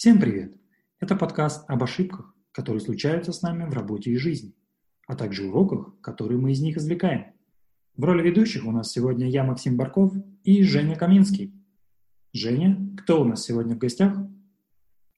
Всем привет! Это подкаст об ошибках, которые случаются с нами в работе и жизни, а также уроках, которые мы из них извлекаем. В роли ведущих у нас сегодня я, Максим Барков, и Женя Каминский. Женя, кто у нас сегодня в гостях?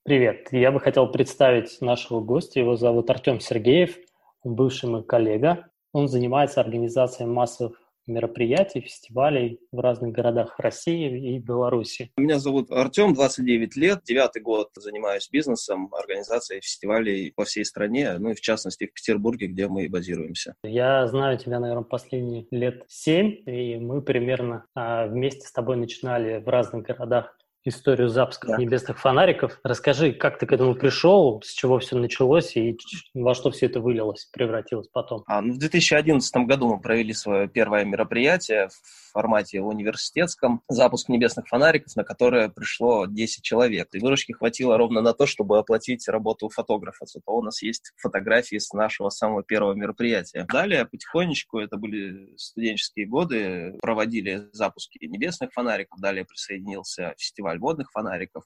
Привет. Я бы хотел представить нашего гостя. Его зовут Артем Сергеев. Он бывший мой коллега. Он занимается организацией массовых мероприятий, фестивалей в разных городах России и Беларуси. Меня зовут Артем, 29 лет, девятый год занимаюсь бизнесом, организацией фестивалей по всей стране, ну и в частности в Петербурге, где мы и базируемся. Я знаю тебя, наверное, последние лет семь, и мы примерно а, вместе с тобой начинали в разных городах историю запуска да. небесных фонариков. Расскажи, как ты к этому пришел, с чего все началось и во что все это вылилось, превратилось потом? А, ну, в 2011 году мы провели свое первое мероприятие в формате университетском, запуск небесных фонариков, на которое пришло 10 человек. И выручки хватило ровно на то, чтобы оплатить работу фотографа. Зато у нас есть фотографии с нашего самого первого мероприятия. Далее потихонечку, это были студенческие годы, проводили запуски небесных фонариков, далее присоединился фестиваль фестиваль водных фонариков.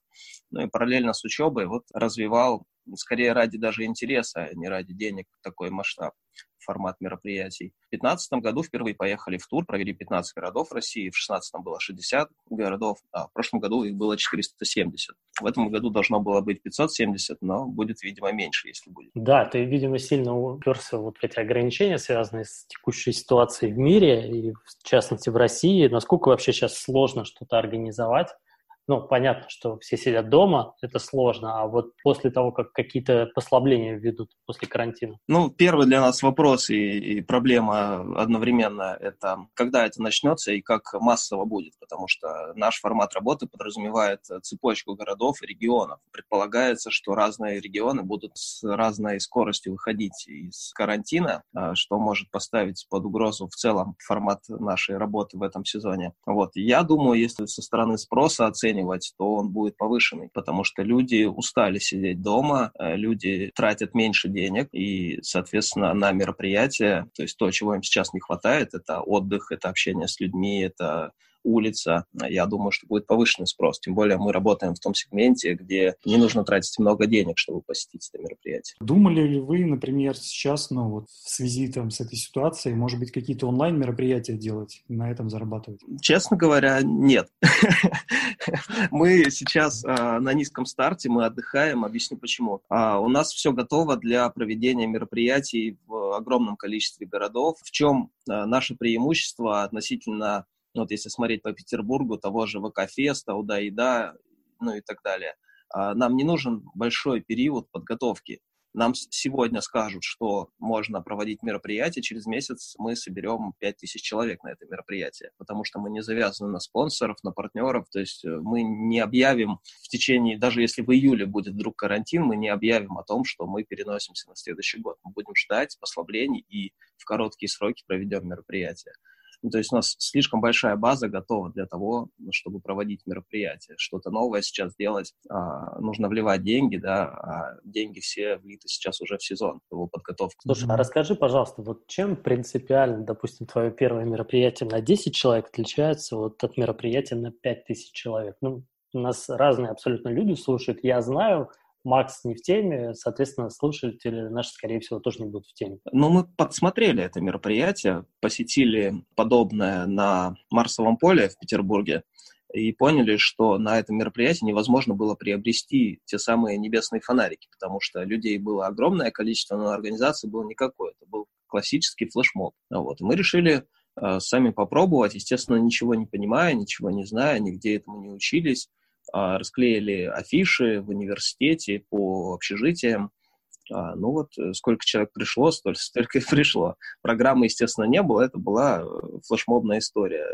Ну и параллельно с учебой вот развивал, скорее ради даже интереса, а не ради денег, такой масштаб формат мероприятий. В 2015 году впервые поехали в тур, провели 15 городов России, в 2016 было 60 городов, а в прошлом году их было 470. В этом году должно было быть 570, но будет, видимо, меньше, если будет. Да, ты, видимо, сильно уперся вот в эти ограничения, связанные с текущей ситуацией в мире, и в частности в России. Насколько вообще сейчас сложно что-то организовать? Ну, понятно, что все сидят дома, это сложно, а вот после того, как какие-то послабления введут после карантина? Ну, первый для нас вопрос и, и проблема одновременно – это когда это начнется и как массово будет, потому что наш формат работы подразумевает цепочку городов и регионов. Предполагается, что разные регионы будут с разной скоростью выходить из карантина, а, что может поставить под угрозу в целом формат нашей работы в этом сезоне. Вот. Я думаю, если со стороны спроса оценивать оценивать, то он будет повышенный, потому что люди устали сидеть дома, э, люди тратят меньше денег, и, соответственно, на мероприятия, то есть то, чего им сейчас не хватает, это отдых, это общение с людьми, это улица, я думаю, что будет повышенный спрос. Тем более мы работаем в том сегменте, где не нужно тратить много денег, чтобы посетить это мероприятие. Думали ли вы, например, сейчас, ну вот в связи там с этой ситуацией, может быть, какие-то онлайн-мероприятия делать, на этом зарабатывать? Честно говоря, нет. Мы сейчас а, на низком старте, мы отдыхаем, объясню почему. А, у нас все готово для проведения мероприятий в огромном количестве городов. В чем а, наше преимущество относительно ну, вот если смотреть по Петербургу, того же ВК-феста, уда-еда, ну и так далее. А, нам не нужен большой период подготовки. Нам сегодня скажут, что можно проводить мероприятие, через месяц мы соберем 5000 человек на это мероприятие, потому что мы не завязаны на спонсоров, на партнеров, то есть э, мы не объявим в течение, даже если в июле будет вдруг карантин, мы не объявим о том, что мы переносимся на следующий год. Мы будем ждать послаблений и в короткие сроки проведем мероприятие. Ну, то есть у нас слишком большая база готова для того, чтобы проводить мероприятия. Что-то новое сейчас делать, а, нужно вливать деньги, да, а деньги все влиты сейчас уже в сезон, в его подготовку. Слушай, а расскажи, пожалуйста, вот чем принципиально, допустим, твое первое мероприятие на 10 человек отличается вот от мероприятия на 5000 человек? Ну, у нас разные абсолютно люди слушают. Я знаю, Макс не в теме, соответственно, слушатели наши, скорее всего, тоже не будут в теме. Ну, мы подсмотрели это мероприятие, посетили подобное на Марсовом поле в Петербурге и поняли, что на этом мероприятии невозможно было приобрести те самые небесные фонарики, потому что людей было огромное количество, но организации было никакой. Это был классический флешмоб. Вот. И мы решили э, сами попробовать, естественно, ничего не понимая, ничего не зная, нигде этому не учились. А, расклеили афиши в университете по общежитиям. А, ну вот э, сколько человек пришло, столько, столько и пришло. Программы, естественно, не было, это была э, флешмобная история.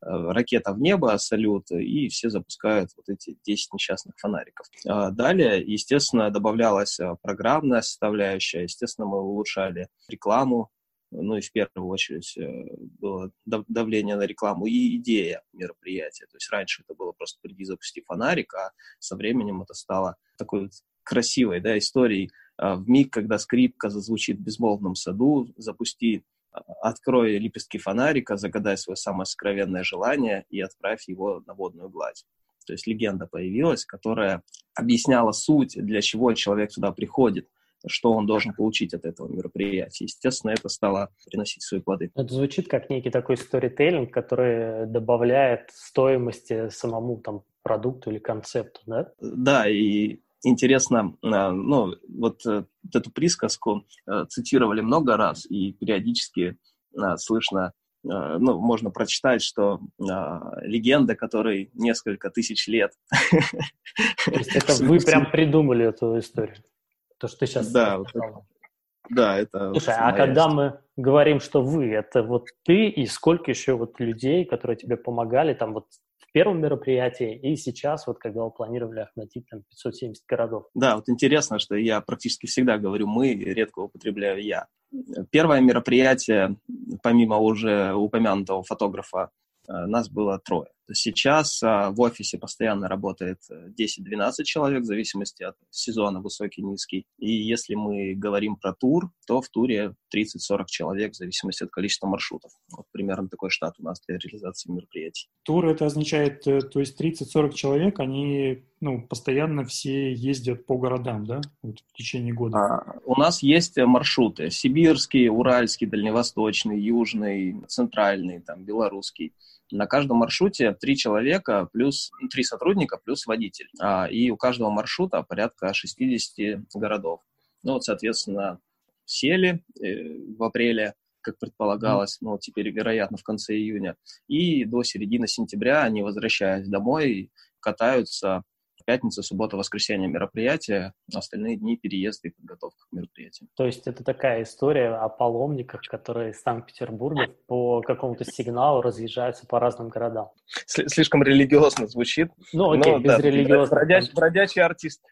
Э, ракета в небо, салют, и все запускают вот эти 10 несчастных фонариков. А далее, естественно, добавлялась программная составляющая, естественно, мы улучшали рекламу, ну и в первую очередь э, было давление на рекламу и идея мероприятия. То есть раньше это было просто приди, запусти фонарик, а со временем это стало такой красивой да, историей. А в миг, когда скрипка зазвучит в безмолвном саду, запусти, а, открой лепестки фонарика, загадай свое самое сокровенное желание и отправь его на водную гладь. То есть легенда появилась, которая объясняла суть, для чего человек туда приходит что он должен получить от этого мероприятия. Естественно, это стало приносить свои плоды. Это звучит как некий такой сторителлинг, который добавляет стоимости самому там продукту или концепту, да? Да, и интересно, а, ну, вот, э, вот эту присказку э, цитировали много раз, и периодически слышно ну, можно прочитать, что э, легенда, которой несколько тысяч лет. То есть это вы прям придумали эту историю? То, что ты сейчас да, вот да, это... Слушай, а когда мы говорим, что вы, это вот ты и сколько еще вот людей, которые тебе помогали там вот в первом мероприятии и сейчас, вот когда вы планировали охватить там 570 городов. Да, вот интересно, что я практически всегда говорю «мы», редко употребляю «я». Первое мероприятие, помимо уже упомянутого фотографа, э, нас было трое. Сейчас а, в офисе постоянно работает 10-12 э, человек, в зависимости от сезона, высокий, низкий. И если мы говорим про тур, то в туре 30-40 человек, в зависимости от количества маршрутов. Вот примерно такой штат у нас для реализации мероприятий. Тур это означает, э, то есть 30-40 человек, они ну, постоянно все ездят по городам, да, вот в течение года? А, у нас есть маршруты. Сибирский, Уральский, Дальневосточный, Южный, Центральный, там, Белорусский. На каждом маршруте три человека плюс ну, три сотрудника плюс водитель. А, и у каждого маршрута порядка 60 городов. Ну вот, соответственно, сели э, в апреле, как предполагалось, ну, теперь, вероятно, в конце июня. И до середины сентября они, возвращаясь домой, катаются пятница, суббота, воскресенье мероприятия, остальные дни переезды и подготовка к мероприятиям. То есть это такая история о паломниках, которые из Санкт-Петербурга по какому-то сигналу разъезжаются по разным городам. Слишком религиозно звучит. Ну, окей, но, без да, религиозности. Бродяч, бродячий артист.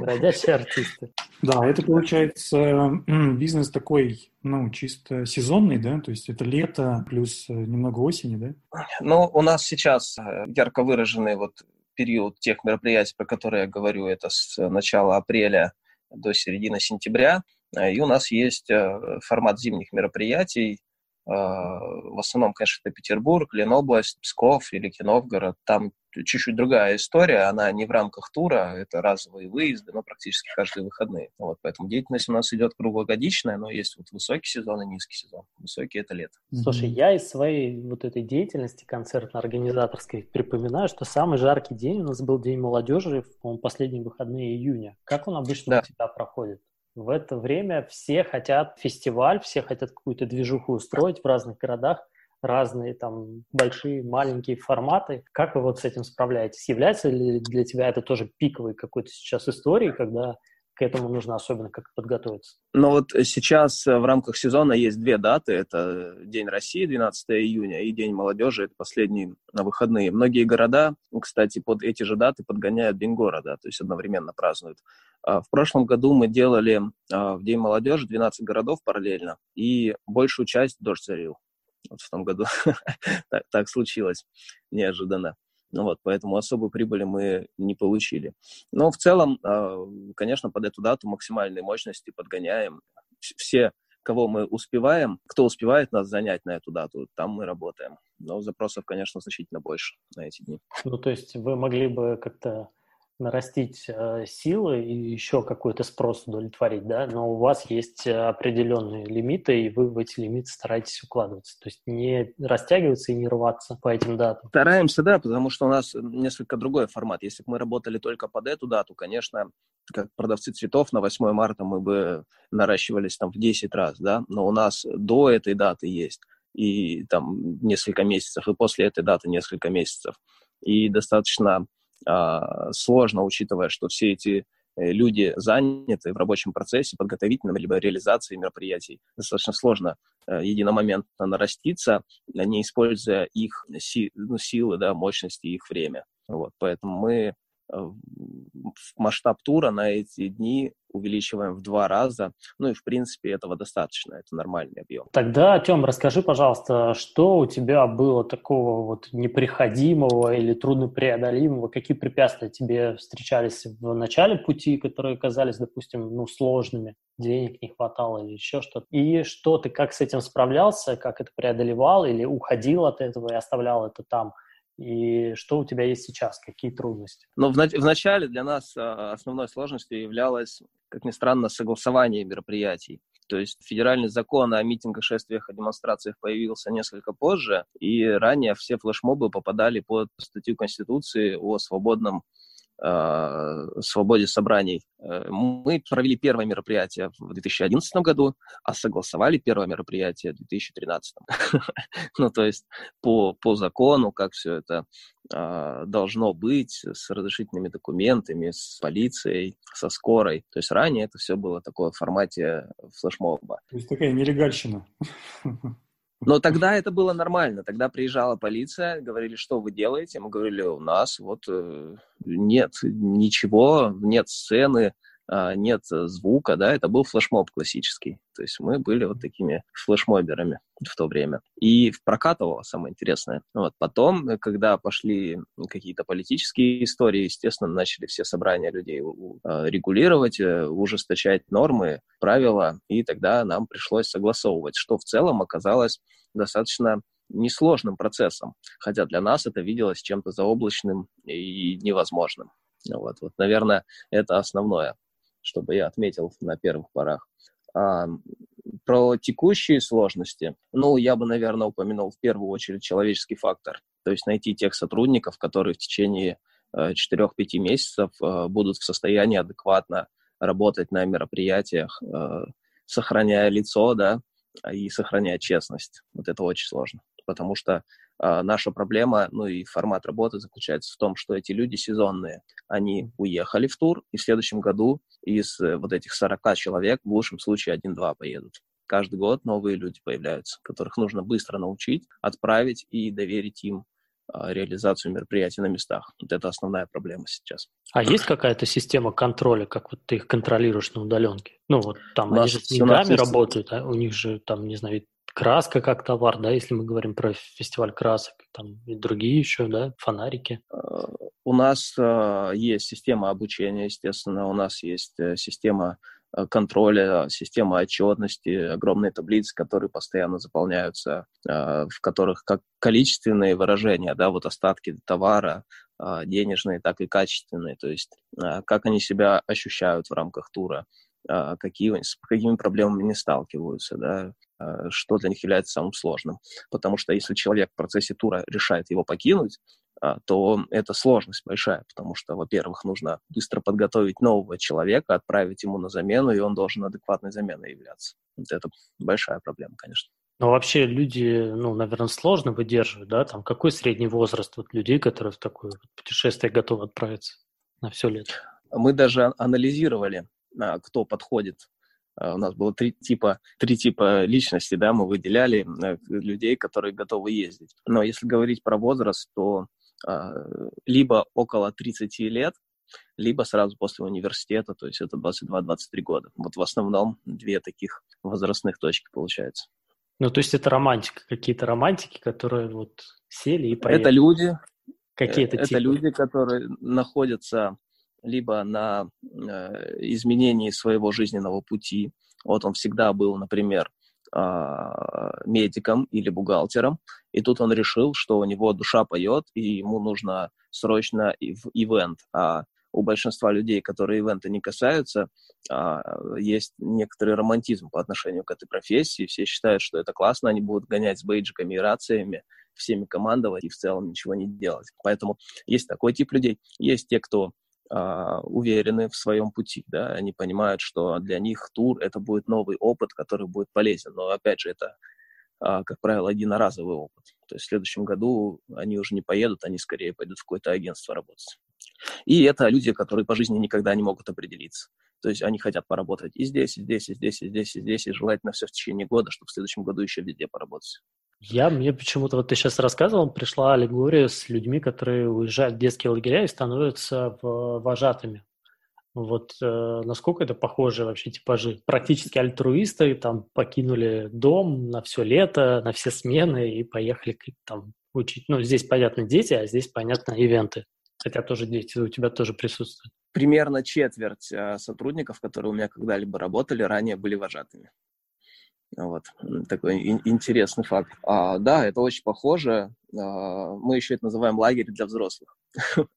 Бродячие артисты. Да, это получается бизнес такой, ну, чисто сезонный, да? То есть это лето плюс э, немного осени, да? Ну, у нас сейчас э, ярко выраженный вот период тех мероприятий, про которые я говорю, это с начала апреля до середины сентября. И у нас есть э, формат зимних мероприятий, в основном, конечно, это Петербург, Ленобласть, Псков или Новгород. Там чуть-чуть другая история, она не в рамках тура, это разовые выезды, но практически каждые выходные. Вот, поэтому деятельность у нас идет круглогодичная, но есть вот высокий сезон и низкий сезон. Высокий – это лето. Слушай, я из своей вот этой деятельности концертно-организаторской припоминаю, что самый жаркий день у нас был День молодежи, по-моему, последние выходные июня. Как он обычно да. у тебя проходит? В это время все хотят фестиваль, все хотят какую-то движуху устроить в разных городах, разные там большие, маленькие форматы. Как вы вот с этим справляетесь? Является ли для тебя это тоже пиковой какой-то сейчас историей, когда к этому нужно особенно как подготовиться? Ну вот сейчас в рамках сезона есть две даты. Это День России, 12 июня, и День молодежи, это последние на выходные. Многие города, кстати, под эти же даты подгоняют День города, то есть одновременно празднуют. А, в прошлом году мы делали а, в День молодежи 12 городов параллельно, и большую часть дождь зарил. Вот в том году так, так случилось неожиданно. Ну вот, поэтому особой прибыли мы не получили. Но в целом, а, конечно, под эту дату максимальные мощности подгоняем. Все, кого мы успеваем, кто успевает нас занять на эту дату, там мы работаем. Но запросов, конечно, значительно больше на эти дни. Ну, то есть вы могли бы как-то нарастить э, силы и еще какой-то спрос удовлетворить, да, но у вас есть э, определенные лимиты, и вы в эти лимиты стараетесь укладываться, то есть не растягиваться и не рваться по этим датам. Стараемся, да, потому что у нас несколько другой формат. Если бы мы работали только под эту дату, конечно, как продавцы цветов на 8 марта мы бы наращивались там в 10 раз, да, но у нас до этой даты есть и там несколько месяцев, и после этой даты несколько месяцев. И достаточно сложно, учитывая, что все эти э, люди заняты в рабочем процессе, подготовительном, либо реализации мероприятий. Достаточно сложно э, единомоментно нараститься, не используя их си, ну, силы, да, мощности, их время. Вот, поэтому мы масштаб тура на эти дни увеличиваем в два раза. Ну и, в принципе, этого достаточно. Это нормальный объем. Тогда, Тем, расскажи, пожалуйста, что у тебя было такого вот неприходимого или труднопреодолимого? Какие препятствия тебе встречались в начале пути, которые казались, допустим, ну, сложными? Денег не хватало или еще что-то? И что ты, как с этим справлялся, как это преодолевал или уходил от этого и оставлял это там? И что у тебя есть сейчас? Какие трудности? Ну, в, в начале для нас а, основной сложностью являлось, как ни странно, согласование мероприятий. То есть федеральный закон о митингах, шествиях и демонстрациях появился несколько позже, и ранее все флешмобы попадали под статью Конституции о свободном свободе собраний. Э, мы провели первое мероприятие в 2011 году, а согласовали первое мероприятие в 2013. ну, то есть по, по закону, как все это э, должно быть, с разрешительными документами, с полицией, со скорой. То есть ранее это все было такое в формате флешмоба. То есть такая нелегальщина. Но тогда это было нормально. Тогда приезжала полиция, говорили, что вы делаете? Мы говорили, у нас вот э, нет ничего, нет сцены, нет звука, да, это был флешмоб классический. То есть мы были вот такими флешмоберами в то время. И прокатывало, самое интересное. Вот. Потом, когда пошли какие-то политические истории, естественно, начали все собрания людей а, регулировать, э, ужесточать нормы, правила, и тогда нам пришлось согласовывать, что в целом оказалось достаточно несложным процессом, хотя для нас это виделось чем-то заоблачным и невозможным. Вот, вот, наверное, это основное чтобы я отметил на первых порах. А, про текущие сложности, ну, я бы, наверное, упомянул в первую очередь человеческий фактор, то есть найти тех сотрудников, которые в течение 4-5 э, месяцев э, будут в состоянии адекватно работать на мероприятиях, э, сохраняя лицо, да, и сохраняя честность. Вот это очень сложно, потому что наша проблема, ну и формат работы заключается в том, что эти люди сезонные. Они уехали в тур, и в следующем году из э, вот этих 40 человек в лучшем случае 1-2 поедут. Каждый год новые люди появляются, которых нужно быстро научить, отправить и доверить им а, реализацию мероприятий на местах. Вот это основная проблема сейчас. А есть какая-то система контроля, как вот ты их контролируешь на удаленке? Ну вот там они же с деньгами работают, а у них же там, не знаю, краска как товар, да, если мы говорим про фестиваль красок, там и другие еще, да, фонарики. А, у нас э, есть система обучения, естественно, у нас есть э, система э, контроля, система отчетности, огромные таблицы, которые постоянно заполняются, э, в которых как количественные выражения, да, вот остатки товара, э, денежные, так и качественные, то есть э, как они себя ощущают в рамках тура, э, какие, с какими проблемами не сталкиваются, да, Э, что для них является самым сложным. Потому что если человек в процессе тура решает его покинуть, а, то это сложность большая, потому что, во-первых, нужно быстро подготовить нового человека, отправить ему на замену, и он должен адекватной заменой являться. Вот это большая проблема, конечно. Но вообще люди, ну, наверное, сложно выдерживают, да? Там какой средний возраст вот людей, которые в такое путешествие готовы отправиться на все лето? Мы даже анализировали, а, кто подходит а, у нас было три типа, три типа личности, да, мы выделяли э, людей, которые готовы ездить. Но если говорить про возраст, то а, либо около 30 лет, либо сразу после университета, то есть это 22-23 года. Вот в основном две таких возрастных точки получается. Ну, то есть это романтика, какие-то романтики, которые вот сели и поехали. Это люди, Какие-то это типы. люди, которые находятся либо на э, изменении своего жизненного пути. Вот он всегда был, например, э, медиком или бухгалтером, и тут он решил, что у него душа поет, и ему нужно срочно в ивент. А у большинства людей, которые ивента не касаются, э, есть некоторый романтизм по отношению к этой профессии. Все считают, что это классно, они будут гонять с бейджиками и рациями, всеми командовать и в целом ничего не делать. Поэтому есть такой тип людей. Есть те, кто а, уверены в своем пути, да, они понимают, что для них тур это будет новый опыт, который будет полезен, но опять же это, а, как правило, единоразовый опыт. То есть в следующем году они уже не поедут, они скорее пойдут в какое-то агентство работать. И это люди, которые по жизни никогда не могут определиться. То есть они хотят поработать и здесь, и здесь, и здесь, и здесь, и здесь, и желательно все в течение года, чтобы в следующем году еще везде поработать. Я, мне почему-то, вот ты сейчас рассказывал, пришла аллегория с людьми, которые уезжают в детские лагеря и становятся вожатыми. Вот э, насколько это похоже вообще типажи? Практически альтруисты там покинули дом на все лето, на все смены и поехали там учить. Ну, здесь, понятно, дети, а здесь, понятно, ивенты. Хотя тоже дети у тебя тоже присутствуют. Примерно четверть э, сотрудников, которые у меня когда-либо работали, ранее были вожатыми. Вот, такой интересный факт. А, да, это очень похоже. А, мы еще это называем лагерь для взрослых.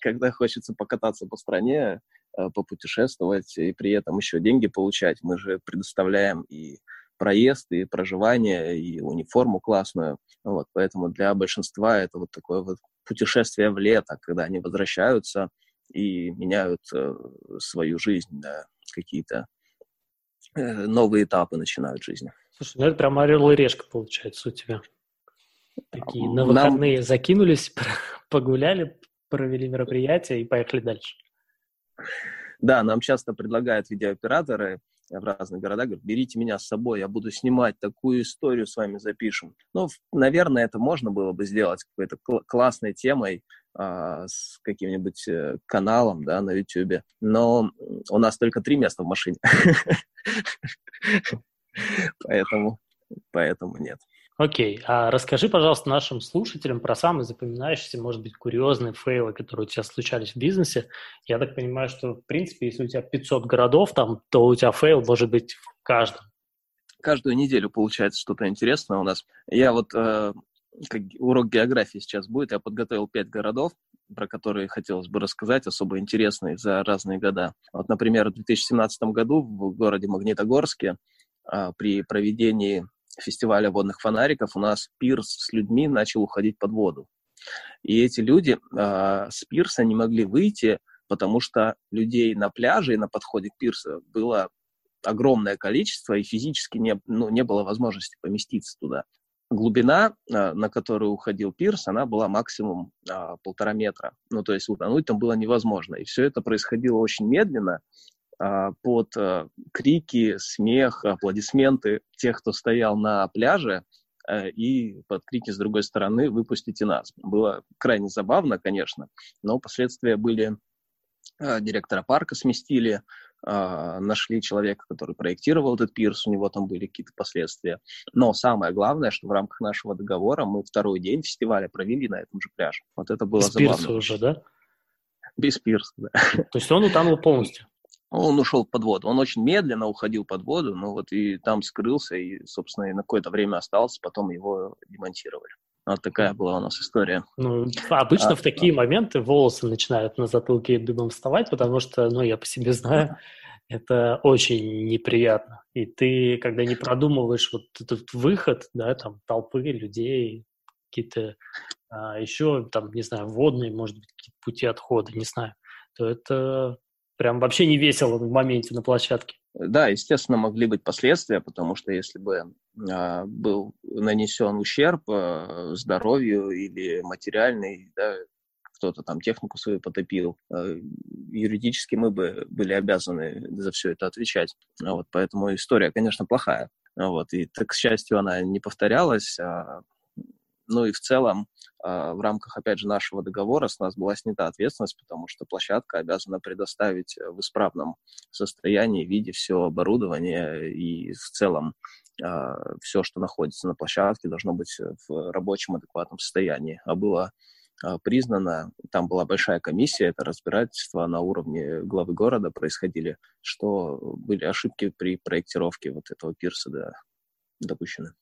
Когда хочется покататься по стране, а, попутешествовать и при этом еще деньги получать, мы же предоставляем и проезд, и проживание, и униформу классную. Вот, поэтому для большинства это вот такое вот путешествие в лето, когда они возвращаются и меняют э, свою жизнь, да, какие-то новые этапы начинают жизни. Слушай, ну это прям орел и решка получается у тебя. Такие на выходные Нам... закинулись, погуляли, провели мероприятие и поехали дальше. Да, нам часто предлагают видеооператоры в разных городах, говорят, берите меня с собой, я буду снимать такую историю, с вами запишем. Ну, наверное, это можно было бы сделать какой-то кл- классной темой, а, с каким-нибудь э, каналом, да, на YouTube. Но у нас только три места в машине. Поэтому, поэтому нет. Окей, а расскажи, пожалуйста, нашим слушателям про самые запоминающиеся, может быть, курьезные фейлы, которые у тебя случались в бизнесе. Я так понимаю, что, в принципе, если у тебя 500 городов там, то у тебя fail может быть в каждом. Каждую неделю получается что-то интересное у нас. Я вот, э, как урок географии сейчас будет, я подготовил пять городов, про которые хотелось бы рассказать, особо интересные за разные года. Вот, например, в 2017 году в городе Магнитогорске э, при проведении фестиваля водных фонариков у нас пирс с людьми начал уходить под воду. И эти люди э, с пирса не могли выйти, потому что людей на пляже и на подходе к пирсу было огромное количество, и физически не, ну, не было возможности поместиться туда. Глубина, э, на которую уходил пирс, она была максимум э, полтора метра. Ну, то есть утонуть там было невозможно. И все это происходило очень медленно, а, под крики, смех, аплодисменты тех, кто стоял на пляже, и под крики с другой стороны «выпустите нас». Было крайне забавно, конечно, но последствия были директора парка сместили, нашли человека, который проектировал этот пирс, у него там были какие-то последствия. Но самое главное, что в рамках нашего договора мы второй день фестиваля провели на этом же пляже. Вот это было Без забавно. пирса уже, да? Без пирса, да. То есть он утонул полностью? он ушел под воду. Он очень медленно уходил под воду, но вот и там скрылся, и, собственно, и на какое-то время остался, потом его демонтировали. Вот такая была у нас история. Ну, обычно а, в такие а... моменты волосы начинают на затылке дыбом вставать, потому что, ну, я по себе знаю, это очень неприятно. И ты, когда не продумываешь вот этот выход, да, там, толпы людей, какие-то а, еще, там, не знаю, водные, может быть, какие-то пути отхода, не знаю, то это прям вообще не весело в моменте на площадке. Да, естественно, могли быть последствия, потому что если бы э, был нанесен ущерб э, здоровью или материальный, да, кто-то там технику свою потопил, э, юридически мы бы были обязаны за все это отвечать. Вот, поэтому история, конечно, плохая. Вот, и, так, к счастью, она не повторялась, а ну и в целом а, в рамках, опять же, нашего договора с нас была снята ответственность, потому что площадка обязана предоставить в исправном состоянии, виде все оборудование и в целом а, все, что находится на площадке, должно быть в рабочем адекватном состоянии. А было а, признано, там была большая комиссия, это разбирательство на уровне главы города происходили, что были ошибки при проектировке вот этого пирса да, допущены.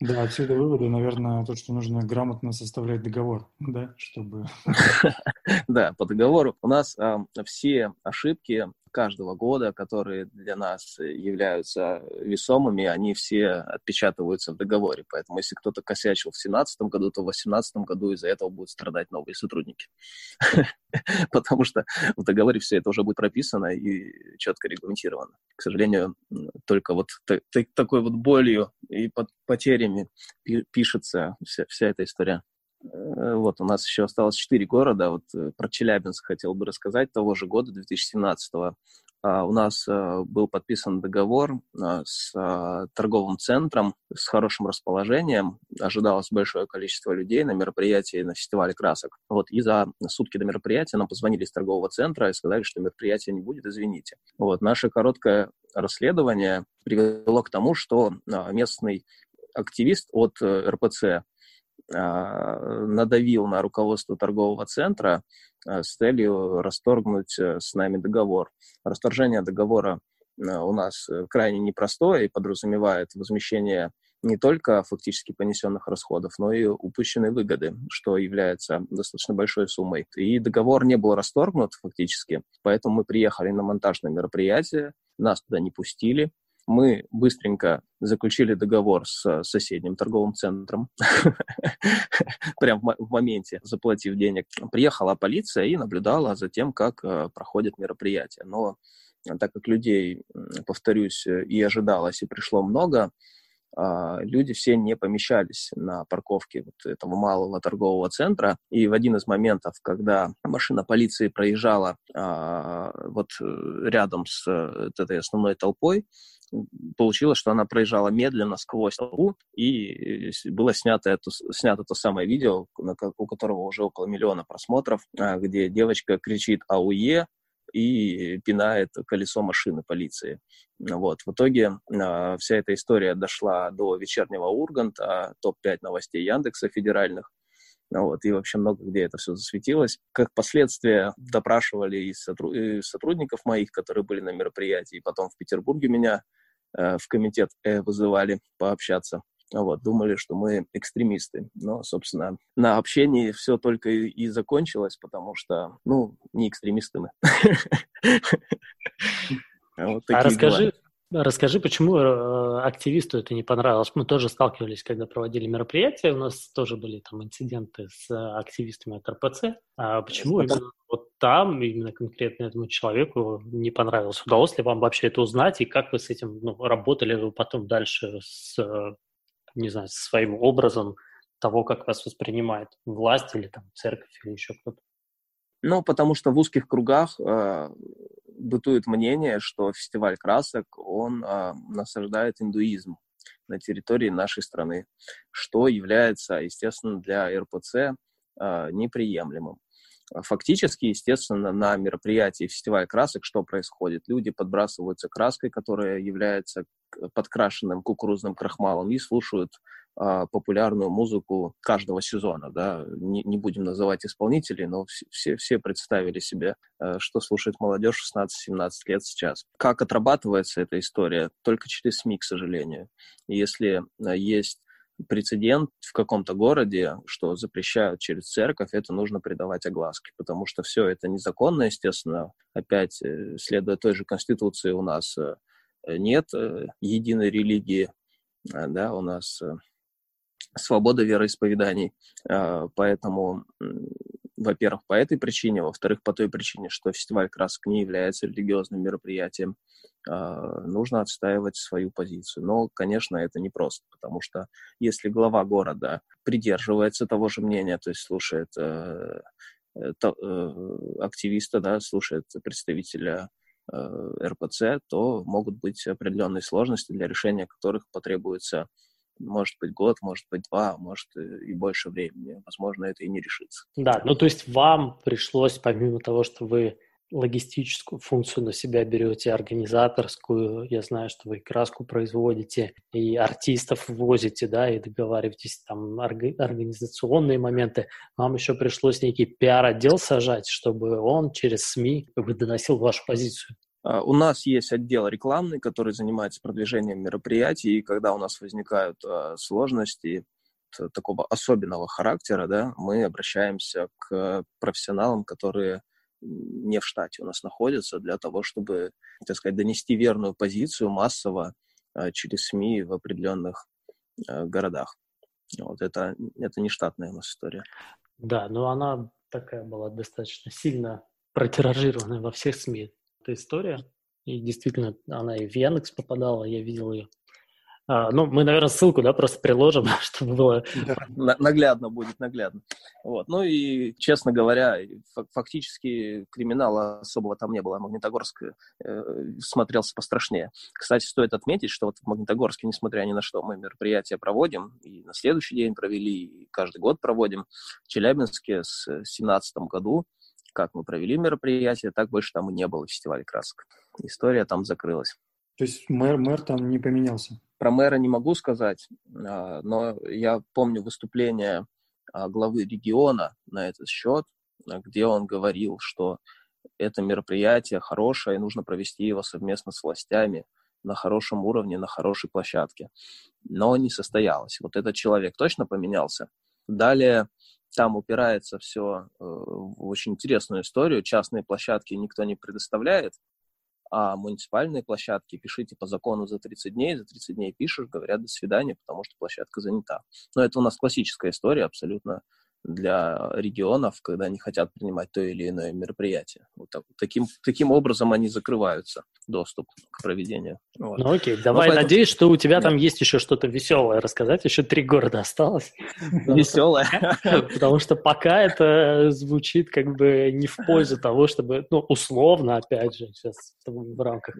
Да, отсюда выводы, наверное, то, что нужно грамотно составлять договор, да, чтобы... Да, по договору. У нас все ошибки каждого года, которые для нас являются весомыми, они все отпечатываются в договоре. Поэтому если кто-то косячил в 2017 году, то в 2018 году из-за этого будут страдать новые сотрудники. Потому что в договоре все это уже будет прописано и четко регламентировано. К сожалению, только вот такой вот болью и потерями пишется вся, эта история. Э, вот, у нас еще осталось четыре города. Вот э, про Челябинск хотел бы рассказать того же года, 2017 -го. А, у нас а, был подписан договор с торговым центром с хорошим расположением. Ожидалось большое количество людей на мероприятии, на фестивале красок. Вот, и за сутки до мероприятия нам позвонили из торгового центра и сказали, что мероприятия не будет, извините. Вот, наше короткое расследование привело к тому, что местный активист от э, РПЦ надавил на руководство торгового центра а, с целью расторгнуть э, с нами договор. Расторжение договора у нас крайне непростое и подразумевает возмещение не только фактически понесенных расходов, но и упущенной выгоды, что является достаточно большой суммой. И договор не был расторгнут фактически, поэтому мы приехали на монтажное мероприятие, нас туда не пустили, мы быстренько заключили договор с соседним торговым центром, прям в моменте, заплатив денег. Приехала полиция и наблюдала за тем, как э, проходит мероприятие. Но так как людей, повторюсь, и ожидалось, и пришло много, а, люди все не помещались на парковке вот этого малого торгового центра. И в один из моментов, когда машина полиции проезжала а, вот э, рядом с э, этой основной толпой, получилось, что она проезжала медленно сквозь толпу, и было снято это, снято то самое видео, у которого уже около миллиона просмотров, а, где девочка кричит «Ауе», и пинает колесо машины полиции. Вот. В итоге э, вся эта история дошла до вечернего Урганта, топ-5 новостей Яндекса федеральных. Вот, и вообще много где это все засветилось. Как последствия допрашивали и, сотруд... и сотрудников моих, которые были на мероприятии, и потом в Петербурге меня э, в комитет э, вызывали пообщаться. Вот, думали, что мы экстремисты. Но, собственно, на общении все только и закончилось, потому что, ну, не экстремисты мы. А расскажи, Расскажи, почему э, активисту это не понравилось? Мы тоже сталкивались, когда проводили мероприятия, у нас тоже были там инциденты с активистами от РПЦ. А почему именно вот там, именно конкретно этому человеку не понравилось? Удалось ли вам вообще это узнать, и как вы с этим ну, работали вы потом дальше с не знаю, своим образом того, как вас воспринимает власть или там церковь или еще кто-то? Ну, потому что в узких кругах э, бытует мнение, что фестиваль красок, он э, насаждает индуизм на территории нашей страны, что является, естественно, для РПЦ э, неприемлемым. Фактически, естественно, на мероприятии фестиваль красок что происходит? Люди подбрасываются краской, которая является подкрашенным кукурузным крахмалом и слушают а, популярную музыку каждого сезона. Да? Не, не будем называть исполнителей, но все, все представили себе, а, что слушает молодежь 16-17 лет сейчас. Как отрабатывается эта история? Только через СМИ, к сожалению. Если а, есть прецедент в каком-то городе, что запрещают через церковь, это нужно придавать огласке, потому что все это незаконно, естественно. Опять, э, следуя той же Конституции, у нас э, нет э, единой религии, да, у нас свобода вероисповеданий, поэтому во-первых, по этой причине, во-вторых, по той причине, что фестиваль красок не является религиозным мероприятием, а, нужно отстаивать свою позицию. Но, конечно, это непросто, потому что если глава города придерживается того же мнения, то есть слушает э, э, э, активиста, да, слушает представителя РПЦ, то могут быть определенные сложности, для решения которых потребуется может быть год, может быть два, может и больше времени. Возможно, это и не решится. Да, ну то есть вам пришлось, помимо того, что вы логистическую функцию на себя берете, организаторскую, я знаю, что вы краску производите, и артистов возите, да, и договариваетесь, там, организационные моменты, вам еще пришлось некий пиар-отдел сажать, чтобы он через СМИ как доносил вашу позицию. А, у нас есть отдел рекламный, который занимается продвижением мероприятий, и когда у нас возникают а, сложности такого особенного характера, да, мы обращаемся к профессионалам, которые не в штате у нас находятся, для того, чтобы, так сказать, донести верную позицию массово а, через СМИ в определенных городах. Вот это, это не штатная у нас история. Да, но она такая была достаточно сильно протиражированная во всех СМИ эта история. И действительно, она и в Яндекс попадала, я видел ее. А, ну, мы, наверное, ссылку, да, просто приложим, чтобы было... Наглядно будет, наглядно. Вот. Ну и, честно говоря, фактически криминала особого там не было. Магнитогорск э, смотрелся пострашнее. Кстати, стоит отметить, что вот в Магнитогорске, несмотря ни на что, мы мероприятия проводим, и на следующий день провели, и каждый год проводим. В Челябинске с 2017 году как мы провели мероприятие, так больше там и не было фестиваля красок. История там закрылась. То есть мэр, мэр там не поменялся? Про мэра не могу сказать, а, но я помню выступление а, главы региона на этот счет, где он говорил, что это мероприятие хорошее, и нужно провести его совместно с властями на хорошем уровне, на хорошей площадке. Но не состоялось. Вот этот человек точно поменялся. Далее там упирается все э, в очень интересную историю. Частные площадки никто не предоставляет, а муниципальные площадки пишите по закону за 30 дней, за 30 дней пишешь, говорят до свидания, потому что площадка занята. Но это у нас классическая история абсолютно для регионов, когда они хотят принимать то или иное мероприятие. Вот так, таким, таким образом они закрываются доступ к проведению. Вот. Ну окей, давай, поэтому... надеюсь, что у тебя там есть еще что-то веселое рассказать, еще три города осталось. Веселое? Потому что пока это звучит как бы не в пользу того, чтобы, ну, условно, опять же, сейчас в рамках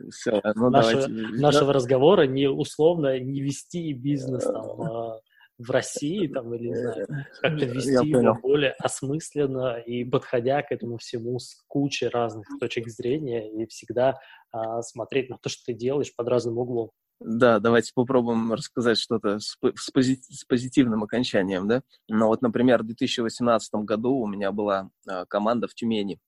ну, нашего разговора, не условно не вести бизнес там а в России, там, или, не знаю, как-то вести его более осмысленно и подходя к этому всему с кучей разных точек зрения и всегда а, смотреть на то, что ты делаешь под разным углом. Да, давайте попробуем рассказать что-то с, с, пози, с позитивным окончанием, да. Ну вот, например, в 2018 году у меня была а, команда в Тюмени.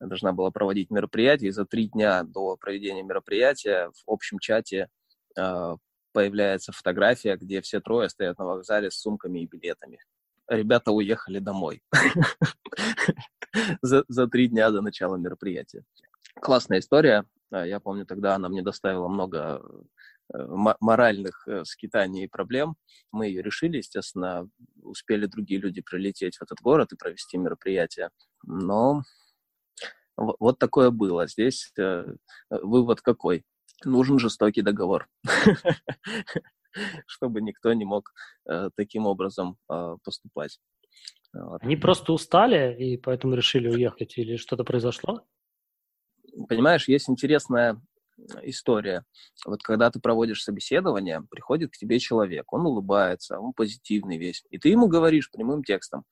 Я должна была проводить мероприятие, и за три дня до проведения мероприятия в общем чате а, появляется фотография, где все трое стоят на вокзале с сумками и билетами. Ребята уехали домой за, три дня до начала мероприятия. Классная история. А, я помню, тогда она мне доставила много э, моральных э, скитаний и проблем. Мы ее решили, естественно, успели другие люди прилететь в этот город и провести мероприятие. Но вот такое было. Здесь э, вывод какой? Нужен жестокий договор, чтобы никто не мог э, таким образом э, поступать. Они просто устали и поэтому решили уехать или что-то произошло? Понимаешь, есть интересная история. Вот когда ты проводишь собеседование, приходит к тебе человек, он улыбается, он позитивный весь, и ты ему говоришь прямым текстом,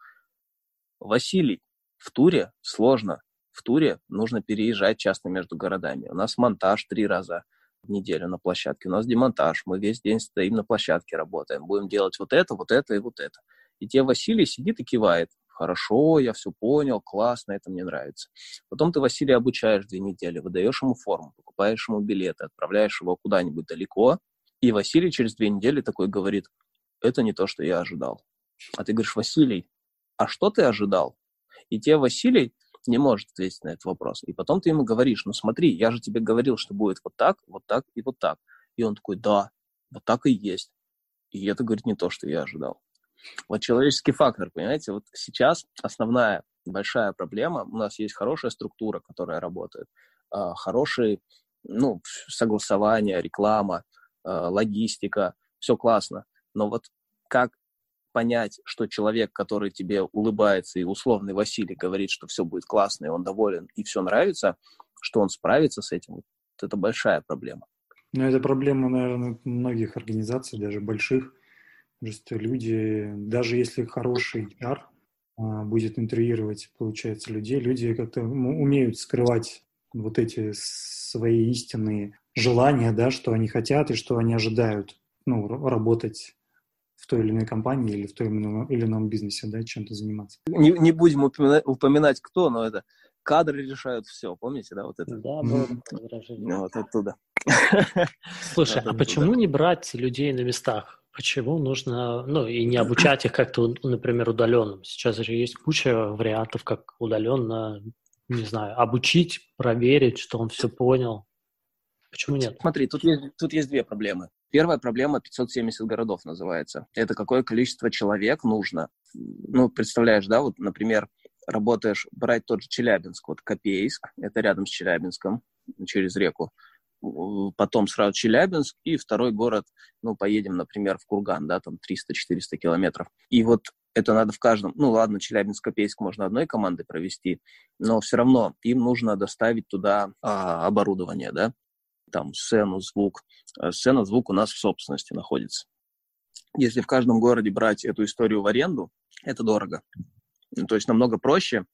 Василий, в туре сложно, в туре нужно переезжать часто между городами. У нас монтаж три раза, неделю на площадке. У нас демонтаж, мы весь день стоим на площадке, работаем. Будем делать вот это, вот это и вот это. И тебе Василий сидит и кивает. Хорошо, я все понял, классно, это мне нравится. Потом ты Василия обучаешь две недели, выдаешь ему форму, покупаешь ему билеты, отправляешь его куда-нибудь далеко. И Василий через две недели такой говорит, это не то, что я ожидал. А ты говоришь, Василий, а что ты ожидал? И тебе Василий не может ответить на этот вопрос. И потом ты ему говоришь, ну смотри, я же тебе говорил, что будет вот так, вот так и вот так. И он такой, да, вот так и есть. И это, говорит, не то, что я ожидал. Вот человеческий фактор, понимаете, вот сейчас основная большая проблема, у нас есть хорошая структура, которая работает, а, хорошие, ну, согласование, реклама, а, логистика, все классно. Но вот как понять, что человек, который тебе улыбается, и условный Василий говорит, что все будет классно, и он доволен, и все нравится, что он справится с этим, это большая проблема. Ну, это проблема, наверное, многих организаций, даже больших. Просто люди, даже если хороший HR а, будет интервьюировать, получается, людей, люди как-то умеют скрывать вот эти свои истинные желания, да, что они хотят и что они ожидают, ну, работать в той или иной компании или в том или ином бизнесе, да, чем-то заниматься. Не, не будем упоминать, упоминать кто, но это кадры решают все, помните, да, вот это? Да, было выражение. Вот оттуда. Слушай, а почему не брать людей на местах? Почему нужно, ну, и не обучать их как-то, например, удаленным? Сейчас же есть куча вариантов, как удаленно, не знаю, обучить, проверить, что он все понял. Почему нет? Смотри, тут есть, тут есть две проблемы. Первая проблема 570 городов называется. Это какое количество человек нужно. Ну, представляешь, да, вот, например, работаешь, брать тот же Челябинск, вот Копейск, это рядом с Челябинском, через реку, потом сразу Челябинск, и второй город, ну, поедем, например, в Курган, да, там 300-400 километров. И вот это надо в каждом, ну, ладно, Челябинск-Копейск можно одной командой провести, но все равно им нужно доставить туда а, оборудование, да, там сцену, звук. Э, сцена, звук у нас в собственности находится. Если в каждом городе брать эту историю в аренду, это дорого. То есть намного проще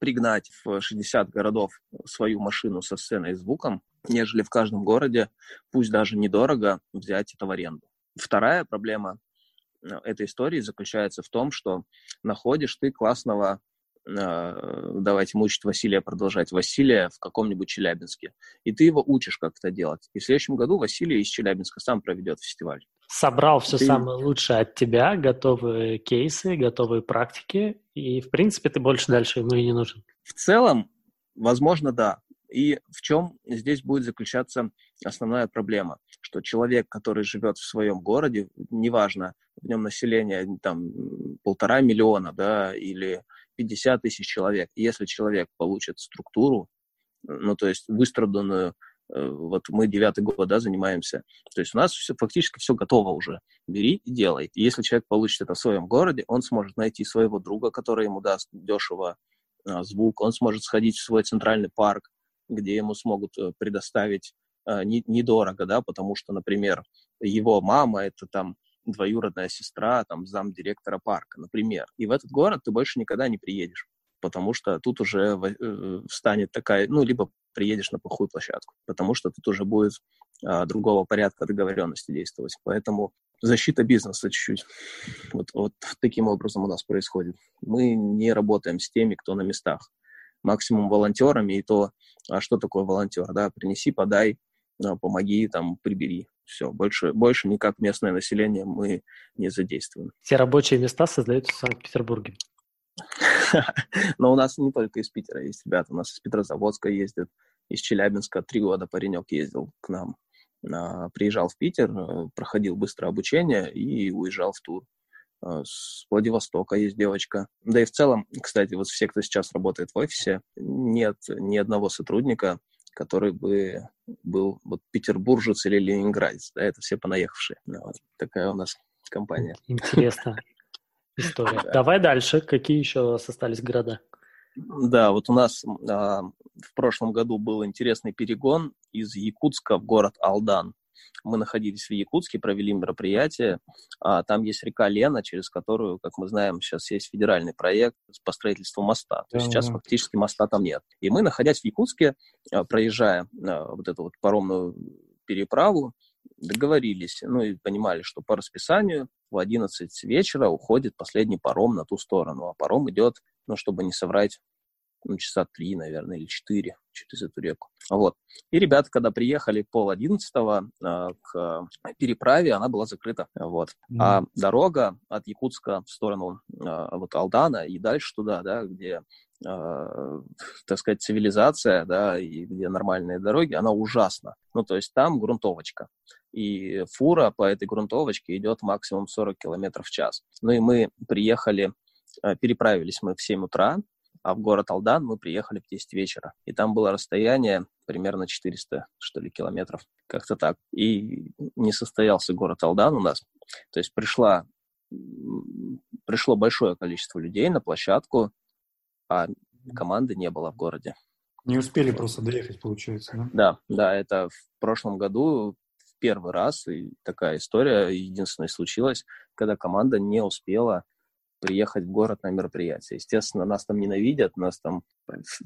пригнать в 60 городов свою машину со сценой и звуком, нежели в каждом городе, пусть даже недорого, взять это в аренду. Вторая проблема э, этой истории заключается в том, что находишь ты классного давайте мучить Василия, продолжать Василия в каком-нибудь Челябинске. И ты его учишь, как это делать. И в следующем году Василий из Челябинска сам проведет фестиваль. Собрал все ты... самое лучшее от тебя, готовые кейсы, готовые практики, и, в принципе, ты больше дальше ему и не нужен. В целом, возможно, да. И в чем здесь будет заключаться основная проблема, что человек, который живет в своем городе, неважно, в нем население там полтора миллиона, да, или 50 тысяч человек, если человек получит структуру, ну, то есть выстраданную, э, вот мы девятый год, да, занимаемся, то есть у нас все, фактически все готово уже, бери и делай. И если человек получит это в своем городе, он сможет найти своего друга, который ему даст дешево а, звук, он сможет сходить в свой центральный парк, где ему смогут э, предоставить э, недорого, да, потому что, например, его мама это там двоюродная сестра, там, зам директора парка, например. И в этот город ты больше никогда не приедешь, потому что тут уже э, встанет такая, ну, либо приедешь на плохую площадку, потому что тут уже будет а, другого порядка договоренности действовать. Поэтому защита бизнеса чуть-чуть. Вот, вот таким образом у нас происходит. Мы не работаем с теми, кто на местах максимум волонтерами, и то, а что такое волонтер, да, принеси, подай, а, помоги, там, прибери. Все, больше, больше никак местное население мы не задействуем. Все рабочие места создаются в Санкт-Петербурге. Но у нас не только из Питера есть ребята, у нас из Петрозаводска ездят, из Челябинска три года паренек ездил к нам. Приезжал в Питер, э, проходил быстрое обучение и уезжал в тур. А, с Владивостока есть девочка. Да и в целом, кстати, вот все, кто сейчас работает в офисе, нет ни одного сотрудника, который бы был вот петербуржец или ленинградец. Да, это все понаехавшие. Ну, вот такая у нас компания. Интересно история. Давай дальше. Какие еще остались города? Да, вот у нас а, в прошлом году был интересный перегон из Якутска в город Алдан мы находились в Якутске, провели мероприятие. А, там есть река Лена, через которую, как мы знаем, сейчас есть федеральный проект по строительству моста. То есть сейчас фактически моста там нет. И мы, находясь в Якутске, а, проезжая а, вот эту вот паромную переправу, договорились, ну и понимали, что по расписанию в 11 вечера уходит последний паром на ту сторону, а паром идет, ну, чтобы не соврать, ну, часа три, наверное, или четыре через эту реку. Вот. И ребята, когда приехали пол одиннадцатого э, к переправе, она была закрыта. Вот. Mm-hmm. А дорога от Якутска в сторону э, вот Алдана и дальше туда, да, где э, так сказать, цивилизация, да, и где нормальные дороги, она ужасна. Ну, то есть там грунтовочка. И фура по этой грунтовочке идет максимум 40 километров в час. Ну и мы приехали, переправились мы в 7 утра, а в город Алдан мы приехали в 10 вечера. И там было расстояние примерно 400, что ли, километров. Как-то так. И не состоялся город Алдан у нас. То есть пришла, пришло большое количество людей на площадку, а команды не было в городе. Не успели просто доехать, получается, да? Да, да, это в прошлом году в первый раз, и такая история единственная случилась, когда команда не успела приехать в город на мероприятие. Естественно, нас там ненавидят, нас там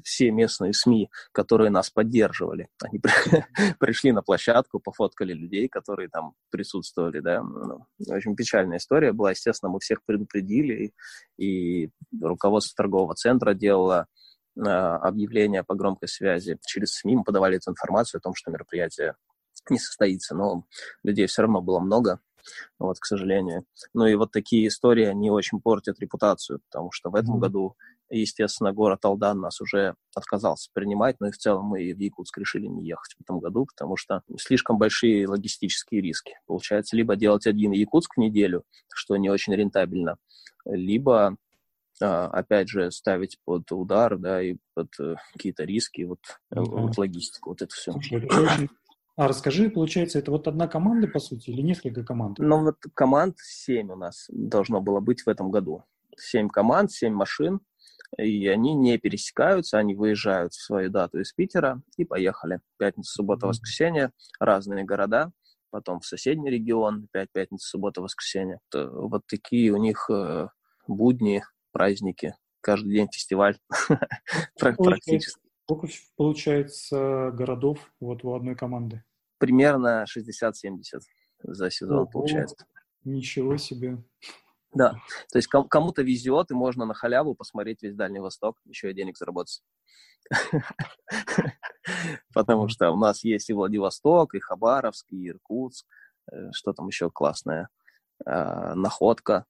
все местные СМИ, которые нас поддерживали, они пришли на площадку, пофоткали людей, которые там присутствовали, да. Ну, очень печальная история была. Естественно, мы всех предупредили, и руководство торгового центра делало а, объявление по громкой связи через СМИ, мы подавали эту информацию о том, что мероприятие не состоится, но людей все равно было много, вот, к сожалению. Ну и вот такие истории, они очень портят репутацию, потому что в этом mm-hmm. году, естественно, город Алдан нас уже отказался принимать, но и в целом мы в Якутск решили не ехать в этом году, потому что слишком большие логистические риски. Получается, либо делать один Якутск в неделю, что не очень рентабельно, либо а, опять же, ставить под удар, да, и под э, какие-то риски, вот, mm-hmm. вот логистику, вот это все. Слушай, это очень, а расскажи, получается, это вот одна команда, по сути, или несколько команд? Ну, вот команд семь у нас должно было быть в этом году. Семь команд, семь машин, и они не пересекаются, они выезжают в свою дату из Питера и поехали. Пятница, суббота, воскресенье, разные города, потом в соседний регион, опять пятница, суббота, воскресенье. Вот такие у них э, будни, праздники, каждый день фестиваль практически. Сколько получается городов вот у одной команды? Примерно 60-70 за сезон Ого, получается. Ничего себе. Да, то есть кому-то везет, и можно на халяву посмотреть весь Дальний Восток, еще и денег заработать. Потому что у нас есть и Владивосток, и Хабаровск, и Иркутск, э, что там еще классное, а, Находка.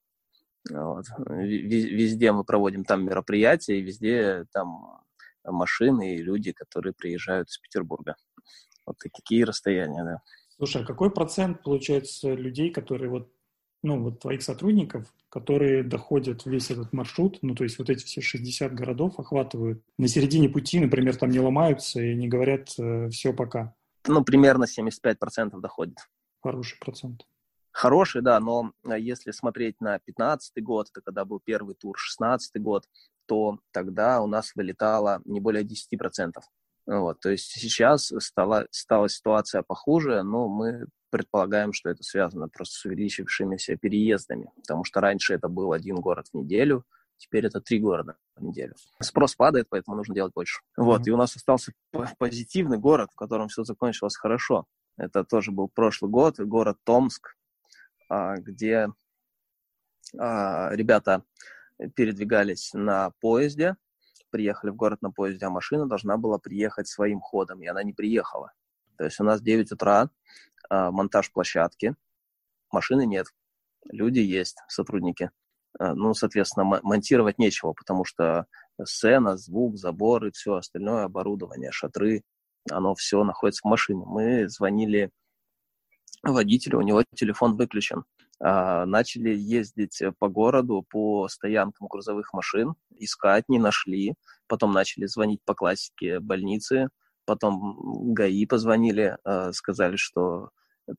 Везде мы проводим там мероприятия, и везде там машины и люди, которые приезжают из Петербурга. Вот такие расстояния, да. Слушай, а какой процент, получается, людей, которые вот ну, вот твоих сотрудников, которые доходят весь этот маршрут, ну, то есть вот эти все 60 городов охватывают. На середине пути, например, там не ломаются и не говорят э, «все, пока». Ну, примерно 75% доходит. Хороший процент. Хороший, да, но э, если смотреть на 15 год, это когда был первый тур, 16 год, то тогда у нас вылетало не более 10%. Вот, то есть сейчас стала, стала ситуация похуже, но мы предполагаем, что это связано просто с увеличившимися переездами, потому что раньше это был один город в неделю, теперь это три города в неделю. Спрос падает, поэтому нужно делать больше. Вот, mm-hmm. и у нас остался позитивный город, в котором все закончилось хорошо. Это тоже был прошлый год, город Томск, а, где а, ребята передвигались на поезде, приехали в город на поезде, а машина должна была приехать своим ходом, и она не приехала. То есть у нас 9 утра, а, монтаж площадки, машины нет, люди есть, сотрудники. А, ну, соответственно, монтировать нечего, потому что сцена, звук, заборы, все остальное оборудование, шатры, оно все находится в машине. Мы звонили водителю, у него телефон выключен. А, начали ездить по городу, по стоянкам грузовых машин, искать, не нашли. Потом начали звонить по классике больницы, потом ГАИ позвонили, э, сказали, что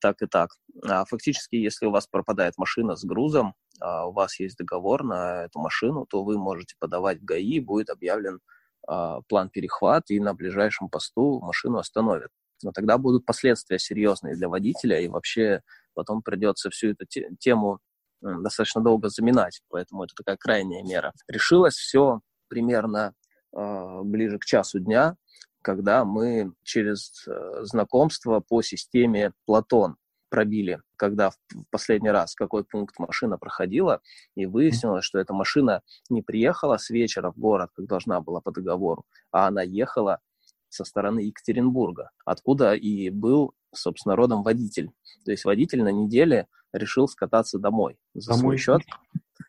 так и так. А фактически, если у вас пропадает машина с грузом, а у вас есть договор на эту машину, то вы можете подавать в ГАИ, будет объявлен а, план перехват, и на ближайшем посту машину остановят. Но тогда будут последствия серьезные для водителя, и вообще потом придется всю эту тему достаточно долго заминать, поэтому это такая крайняя мера. Решилось все примерно э, ближе к часу дня, когда мы через э, знакомство по системе Платон пробили, когда в последний раз какой пункт машина проходила, и выяснилось, что эта машина не приехала с вечера в город, как должна была по договору, а она ехала со стороны Екатеринбурга, откуда и был, собственно, родом водитель. То есть водитель на неделе решил скататься домой за домой. свой счет.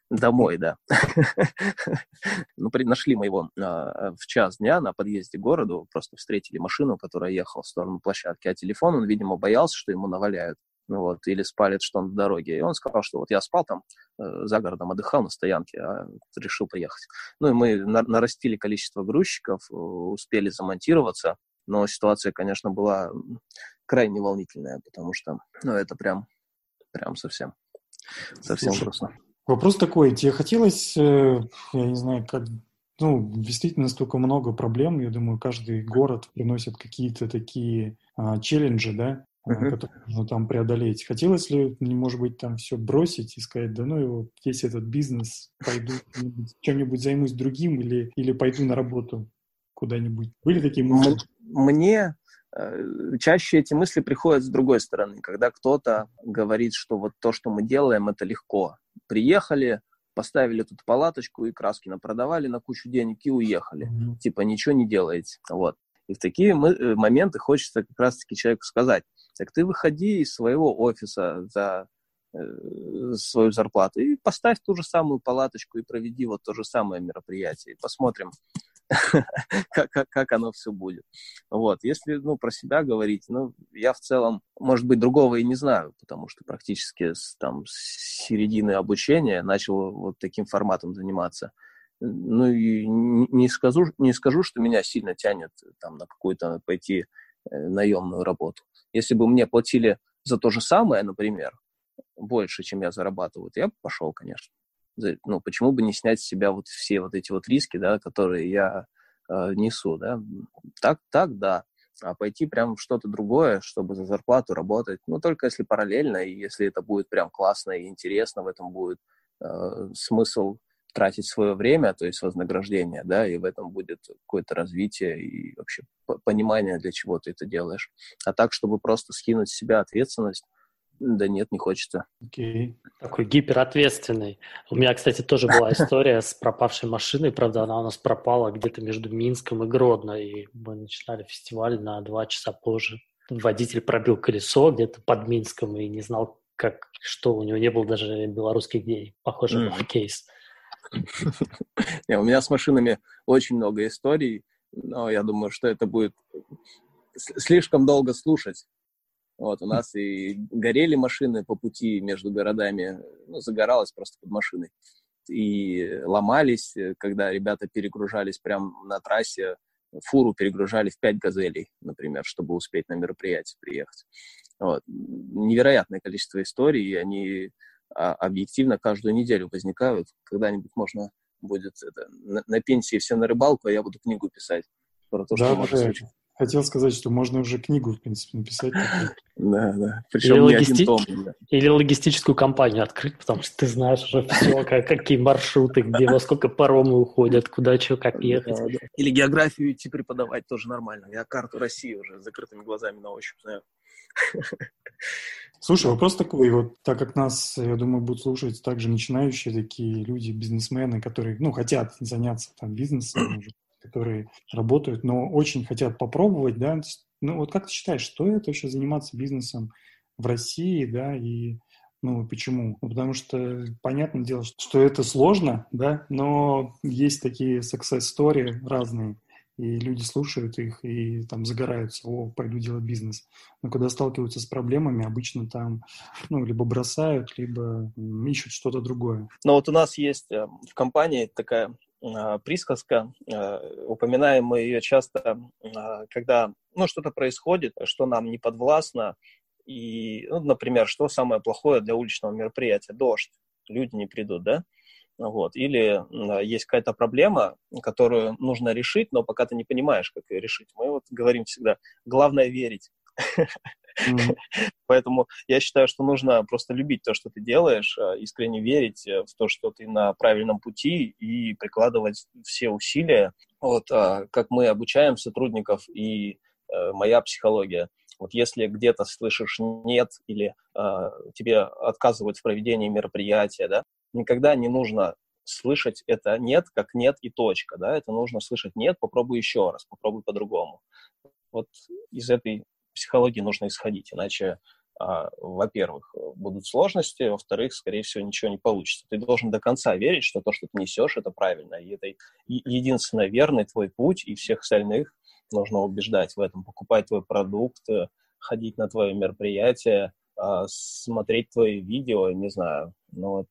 Домой, да. ну, нашли мы его а, в час дня на подъезде к городу, просто встретили машину, которая ехала в сторону площадки, а телефон он, видимо, боялся, что ему наваляют. Ну, вот, или спалит, что он в дороге. И он сказал, что вот я спал там э, за городом, отдыхал на стоянке, а решил приехать. Ну, и мы на нарастили количество грузчиков, э, успели замонтироваться, но ситуация, конечно, была крайне волнительная, потому что, ну, это прям, прям совсем, совсем Слушай, грустно. Вопрос такой, тебе хотелось, э, я не знаю, как, ну, действительно столько много проблем, я думаю, каждый город приносит какие-то такие а, челленджи, да, uh-huh. которые нужно там преодолеть. Хотелось ли, может быть, там все бросить и сказать, да ну его, весь этот бизнес, пойду чем-нибудь займусь другим или, или пойду на работу куда-нибудь? Были такие мысли? Мне Э, чаще эти мысли приходят с другой стороны, когда кто-то говорит, что вот то, что мы делаем, это легко. Приехали, поставили тут палаточку и краски напродавали на кучу денег и уехали. Mm-hmm. Типа ничего не делаете. Вот. И в такие мы, э, моменты хочется как раз-таки человеку сказать, так ты выходи из своего офиса за э, свою зарплату и поставь ту же самую палаточку и проведи вот то же самое мероприятие. Посмотрим, как, как, как оно все будет. Вот. Если ну, про себя говорить, ну, я в целом, может быть, другого и не знаю, потому что практически с, там, с середины обучения начал вот таким форматом заниматься. Ну и не скажу, не скажу, что меня сильно тянет там, на какую-то пойти наемную работу. Если бы мне платили за то же самое, например, больше, чем я зарабатываю, то я бы пошел, конечно. Ну, почему бы не снять с себя вот все вот эти вот риски, да, которые я э, несу, да, так, так, да, а пойти прям что-то другое, чтобы за зарплату работать, ну, только если параллельно, и если это будет прям классно и интересно, в этом будет э, смысл тратить свое время, то есть вознаграждение, да, и в этом будет какое-то развитие и вообще понимание, для чего ты это делаешь. А так, чтобы просто скинуть с себя ответственность, Да нет, не хочется. Окей. Okay. Такой гиперответственный. У меня, кстати, тоже была история с пропавшей машиной. Правда, она у нас пропала где-то между Минском и Гродно. И мы начинали фестиваль на два часа позже. Водитель пробил колесо где-то под Минском и не знал, как, что у него не было даже белорусских денег. Похоже, mm. был кейс. У меня с машинами очень много историй, но я думаю, что это будет слишком долго слушать. Вот, у нас и горели машины по пути между городами, ну, загоралось просто под машиной. И ломались, когда ребята перегружались прямо на трассе, фуру перегружали в пять газелей, например, чтобы успеть на мероприятие приехать. Вот. Невероятное количество историй, и они объективно каждую неделю возникают. Когда-нибудь можно будет это, на, на пенсии все на рыбалку, а я буду книгу писать про то, да, что может случиться. Хотел сказать, что можно уже книгу, в принципе, написать. Да, да. Причем или, логисти... том, да. или логистическую компанию открыть, потому что ты знаешь уже все, как, какие маршруты, где во сколько паромы уходят, куда что, как ехать. Да, да. Или географию идти преподавать тоже нормально. Я карту России уже с закрытыми глазами на ощупь знаю. Слушай, вопрос такой, вот так как нас, я думаю, будут слушать также начинающие такие люди, бизнесмены, которые, ну, хотят заняться там бизнесом, которые работают, но очень хотят попробовать, да, ну, вот как ты считаешь, что это вообще заниматься бизнесом в России, да, и ну, почему? Ну, потому что, понятное дело, что это сложно, да, но есть такие success story разные, и люди слушают их и там загораются, о, пойду делать бизнес. Но когда сталкиваются с проблемами, обычно там, ну, либо бросают, либо ищут что-то другое. Но вот у нас есть э, в компании такая э, присказка, э, упоминаем мы ее часто, когда, ну, что-то происходит, что нам не подвластно, и, ну, например, что самое плохое для уличного мероприятия? Дождь. Люди не придут, да? Вот. Или есть какая-то проблема, которую нужно решить, но пока ты не понимаешь, как ее решить. Мы вот говорим всегда, главное верить. Mm-hmm. Поэтому я считаю, что нужно просто любить то, что ты делаешь, а, искренне верить э, в то, что ты на правильном пути и прикладывать все усилия. Вот а, как мы обучаем сотрудников и э, моя психология. Вот если где-то слышишь нет или э, тебе отказывают в проведении мероприятия, да, никогда не нужно слышать это нет, как нет и точка, да, это нужно слышать нет, попробуй еще раз, попробуй по-другому. Вот из этой психологии нужно исходить, иначе, а, во-первых, будут сложности, во-вторых, скорее всего, ничего не получится. Ты должен до конца верить, что то, что ты несешь, это правильно, и это единственно верный твой путь, и всех остальных нужно убеждать в этом, покупать твой продукт, э, ходить на твое мероприятие, а, смотреть твои видео, не знаю, ну вот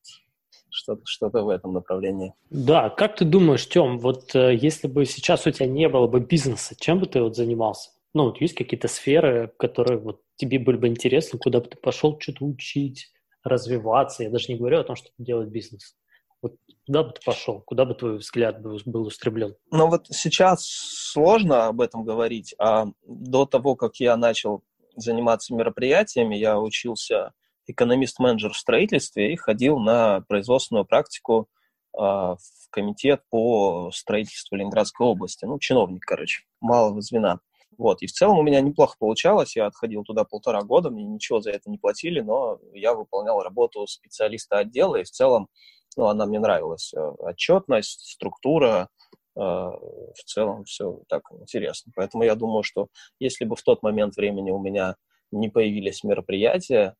что-то что в этом направлении. Да, как ты думаешь, Тем, вот э, если бы сейчас у тебя не было бы бизнеса, чем бы ты вот занимался? Ну, вот есть какие-то сферы, которые вот тебе были бы интересны, куда бы ты пошел что-то учить, развиваться. Я даже не говорю о том, чтобы делать бизнес. Вот куда бы ты пошел? Куда бы твой взгляд был, был устремлен? Ну вот сейчас сложно об этом говорить, а до того, как я начал заниматься мероприятиями, я учился экономист-менеджер в строительстве и ходил на производственную практику э, в комитет по строительству Ленинградской области. Ну, чиновник, короче, малого звена. Вот, и в целом у меня неплохо получалось, я отходил туда полтора года, мне ничего за это не платили, но я выполнял работу специалиста отдела, и в целом, ну, она мне нравилась. Э, отчетность, структура, э, в целом все так интересно. Поэтому я думаю, что если бы в тот момент времени у меня не появились мероприятия,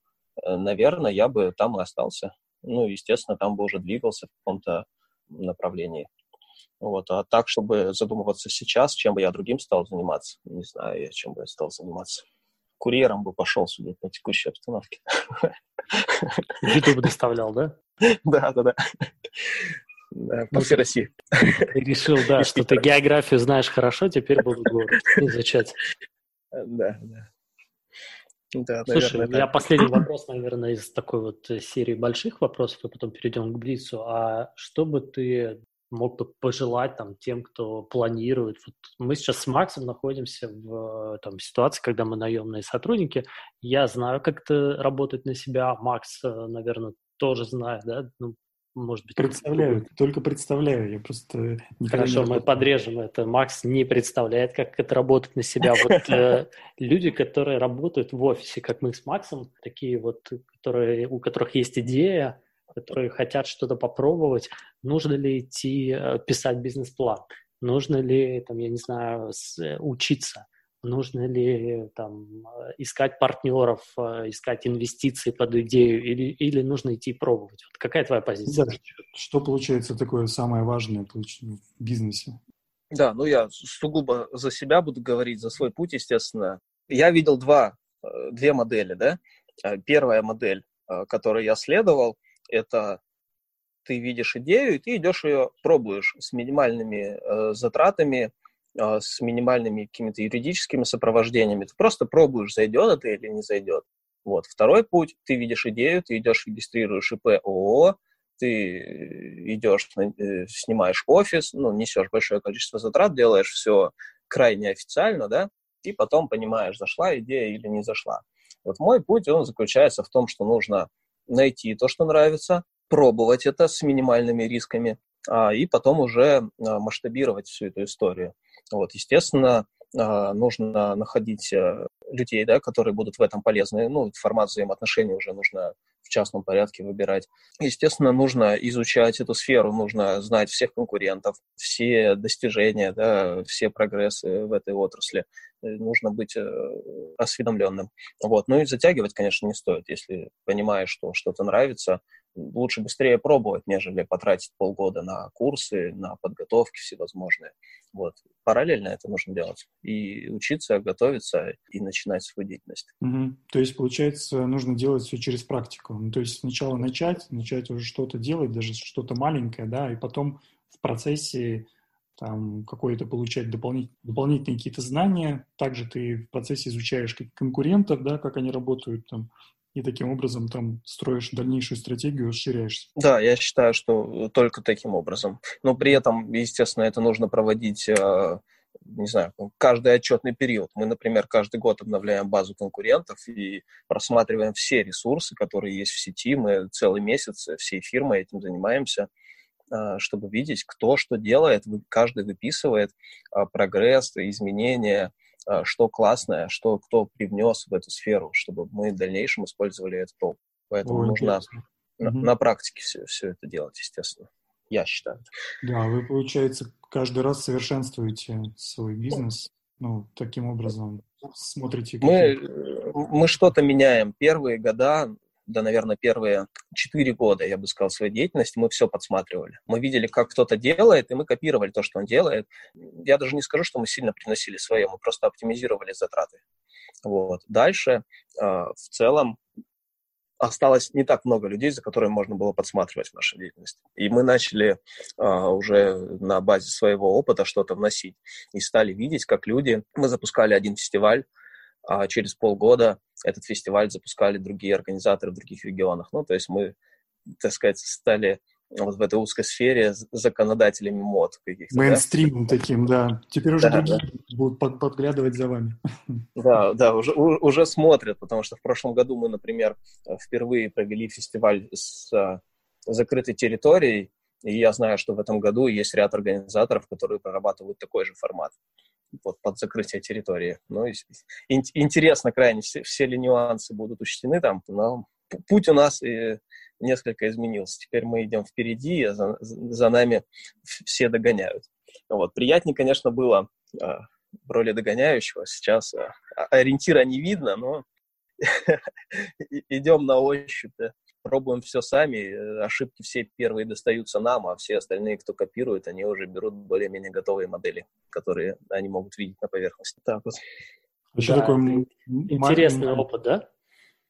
наверное, я бы там и остался. Ну, естественно, там бы уже двигался в каком-то направлении. Вот. А так, чтобы задумываться сейчас, чем бы я другим стал заниматься, не знаю я, чем бы я стал заниматься. Курьером бы пошел судить на текущей обстановке. YouTube доставлял, да? Да, да, да. Да, по всей России. Ты решил, да, что ты географию знаешь хорошо, теперь буду город изучать. Да, да. Да, Слушай, наверное, у меня последний вопрос, наверное, из такой вот э, серии больших вопросов, и потом перейдем к Блицу. А что бы ты мог бы пожелать там тем, кто планирует? Вот мы сейчас с Максом находимся в там, ситуации, когда мы наемные сотрудники. Я знаю, как это работать на себя. Макс, э, наверное, тоже знает, да? Ну, может быть... Представляю, только представляю, я просто... Хорошо, мы подрежем это. Макс не представляет, как это работает на себя. Вот э, люди, которые работают в офисе, как мы с Максом, такие вот, которые, у которых есть идея, которые хотят что-то попробовать, нужно ли идти э, писать бизнес-план, нужно ли, там, я не знаю, учиться, нужно ли там, искать партнеров, э, искать инвестиции под идею или, или нужно идти пробовать? Вот какая твоя позиция? Да, что получается такое самое важное в бизнесе? Да, ну я сугубо за себя буду говорить, за свой путь, естественно. Я видел два, э, две модели, да. Э, первая модель, которой я следовал, это ты видишь идею, и ты идешь ее пробуешь с минимальными э, затратами, с минимальными какими-то юридическими сопровождениями. Ты просто пробуешь, зайдет это или не зайдет. Вот. Второй путь, ты видишь идею, ты идешь, регистрируешь ИП ООО, ты идешь, э, снимаешь офис, ну, несешь большое количество затрат, делаешь все крайне официально, да, и потом понимаешь, зашла идея или не зашла. Вот мой путь, он заключается в том, что нужно найти то, что нравится, пробовать это с минимальными рисками, а, и потом уже а, масштабировать всю эту историю. Вот, естественно, а, нужно находить э, людей, да, которые будут в этом полезны. Ну, формат взаимоотношений уже нужно в частном порядке выбирать. Естественно, нужно изучать эту сферу, нужно знать всех конкурентов, все достижения, да, все прогрессы в этой отрасли. Э, нужно быть э, осведомленным. Вот. Ну и затягивать, конечно, не стоит. Если понимаешь, что что-то нравится, лучше быстрее пробовать, нежели потратить полгода на курсы, на подготовки всевозможные. Вот. Параллельно это нужно делать. И учиться, готовиться, и начинать свою деятельность. Угу. То есть, получается, нужно делать все через практику. Ну, то есть сначала начать, начать уже что-то делать, даже что-то маленькое, да, и потом в процессе там какое-то получать дополнительные, дополнительные какие-то знания. Также ты в процессе изучаешь конкурентов, да, как они работают, там, и таким образом там строишь дальнейшую стратегию, расширяешься. Да, я считаю, что только таким образом. Но при этом, естественно, это нужно проводить э, не знаю, каждый отчетный период. Мы, например, каждый год обновляем базу конкурентов и просматриваем все ресурсы, которые есть в сети. Мы целый месяц всей фирмой этим занимаемся, э, чтобы видеть, кто что делает. Каждый выписывает э, прогресс, изменения, что классное, что кто привнес в эту сферу, чтобы мы в дальнейшем использовали этот опыт. Поэтому Ой, нужно на, угу. на практике все, все это делать, естественно. Я считаю. Да, вы, получается, каждый раз совершенствуете свой бизнес, ну, таким образом смотрите. Мы, мы что-то меняем. Первые года да, наверное, первые четыре года, я бы сказал, своей деятельности, мы все подсматривали. Мы видели, как кто-то делает, и мы копировали то, что он делает. Я даже не скажу, что мы сильно приносили свое, мы просто оптимизировали затраты. Вот. Дальше, э, в целом, осталось не так много людей, за которыми можно было подсматривать в нашей деятельности. И мы начали а, уже на базе своего опыта что-то вносить. И стали видеть, как люди... Мы запускали один фестиваль, а через полгода этот фестиваль запускали другие организаторы в других регионах. Ну, то есть мы, так сказать, стали вот в этой узкой сфере законодателями мод каких-то. Мейнстримом да? таким, да. Теперь уже да, другие да. будут под, подглядывать за вами. Да, да, уже, уже смотрят, потому что в прошлом году мы, например, впервые провели фестиваль с а, закрытой территорией, и я знаю, что в этом году есть ряд организаторов, которые прорабатывают такой же формат вот, под закрытие территории. Ну, интересно крайне, все, все ли нюансы будут учтены там, но путь у нас и несколько изменился. Теперь мы идем впереди, а за, за нами все догоняют. Вот. Приятнее, конечно, было а, в роли догоняющего. Сейчас а, ориентира не видно, но идем на ощупь. Пробуем все сами, э, ошибки все первые достаются нам, а все остальные, кто копирует, они уже берут более-менее готовые модели, которые они могут видеть на поверхности. Так вот. Еще да, такой интересный маленький, опыт, да?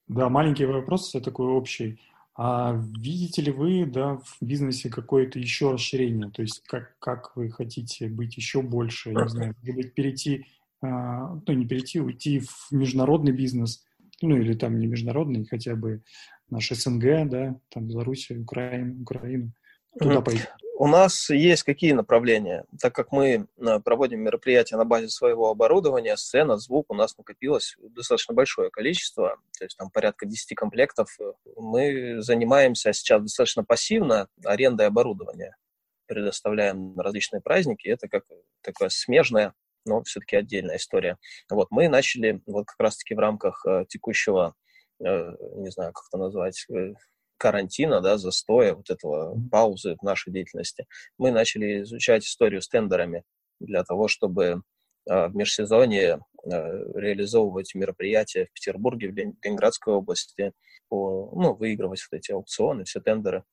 Да, маленький вопрос, такой общий. А видите ли вы да, в бизнесе какое-то еще расширение? То есть как, как вы хотите быть еще больше, не знаю, может быть, перейти, а, ну не перейти, уйти в международный бизнес, ну или там не международный, хотя бы наш СНГ, да, там Белоруссия, Украина, Украину, туда пойти? У нас есть какие направления? Так как мы э, проводим мероприятия на базе своего оборудования, сцена, звук, у нас накопилось достаточно большое количество, то есть там порядка 10 комплектов. Мы занимаемся сейчас достаточно пассивно арендой оборудования. Предоставляем на различные праздники. Это как такая смежная, но все-таки отдельная история. Вот мы начали вот как раз-таки в рамках э, текущего, не знаю, как это назвать, карантина, да, застоя, вот этого паузы в нашей деятельности, мы начали изучать историю с тендерами для того, чтобы э, в межсезонье э, реализовывать мероприятия в Петербурге, в Ленинградской области, по, ну, выигрывать вот эти аукционы, все тендеры.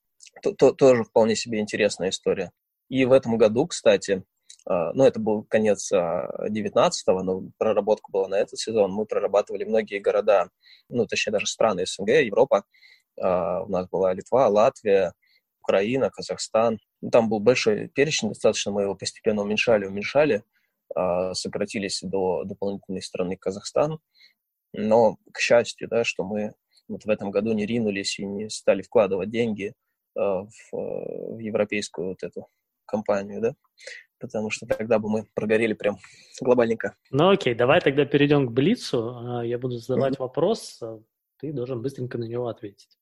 То, то, тоже вполне себе интересная история. И в этом году, кстати, э, ну, это был конец 19-го, но проработка была на этот сезон. Мы прорабатывали многие города, ну, точнее, даже страны СНГ, Европа, а, у нас была Литва, Латвия, Украина, Казахстан. Ну, там был большой перечень, достаточно мы его постепенно уменьшали, уменьшали, а, сократились до дополнительной страны Казахстан. Но, к счастью, да, что мы вот в этом году не ринулись и не стали вкладывать деньги а, в европейскую вот эту компанию, да, потому что тогда бы мы прогорели прям глобальненько. Ну окей, давай тогда перейдем к Блицу. Я буду задавать mm-hmm. вопрос, ты должен быстренько на него ответить.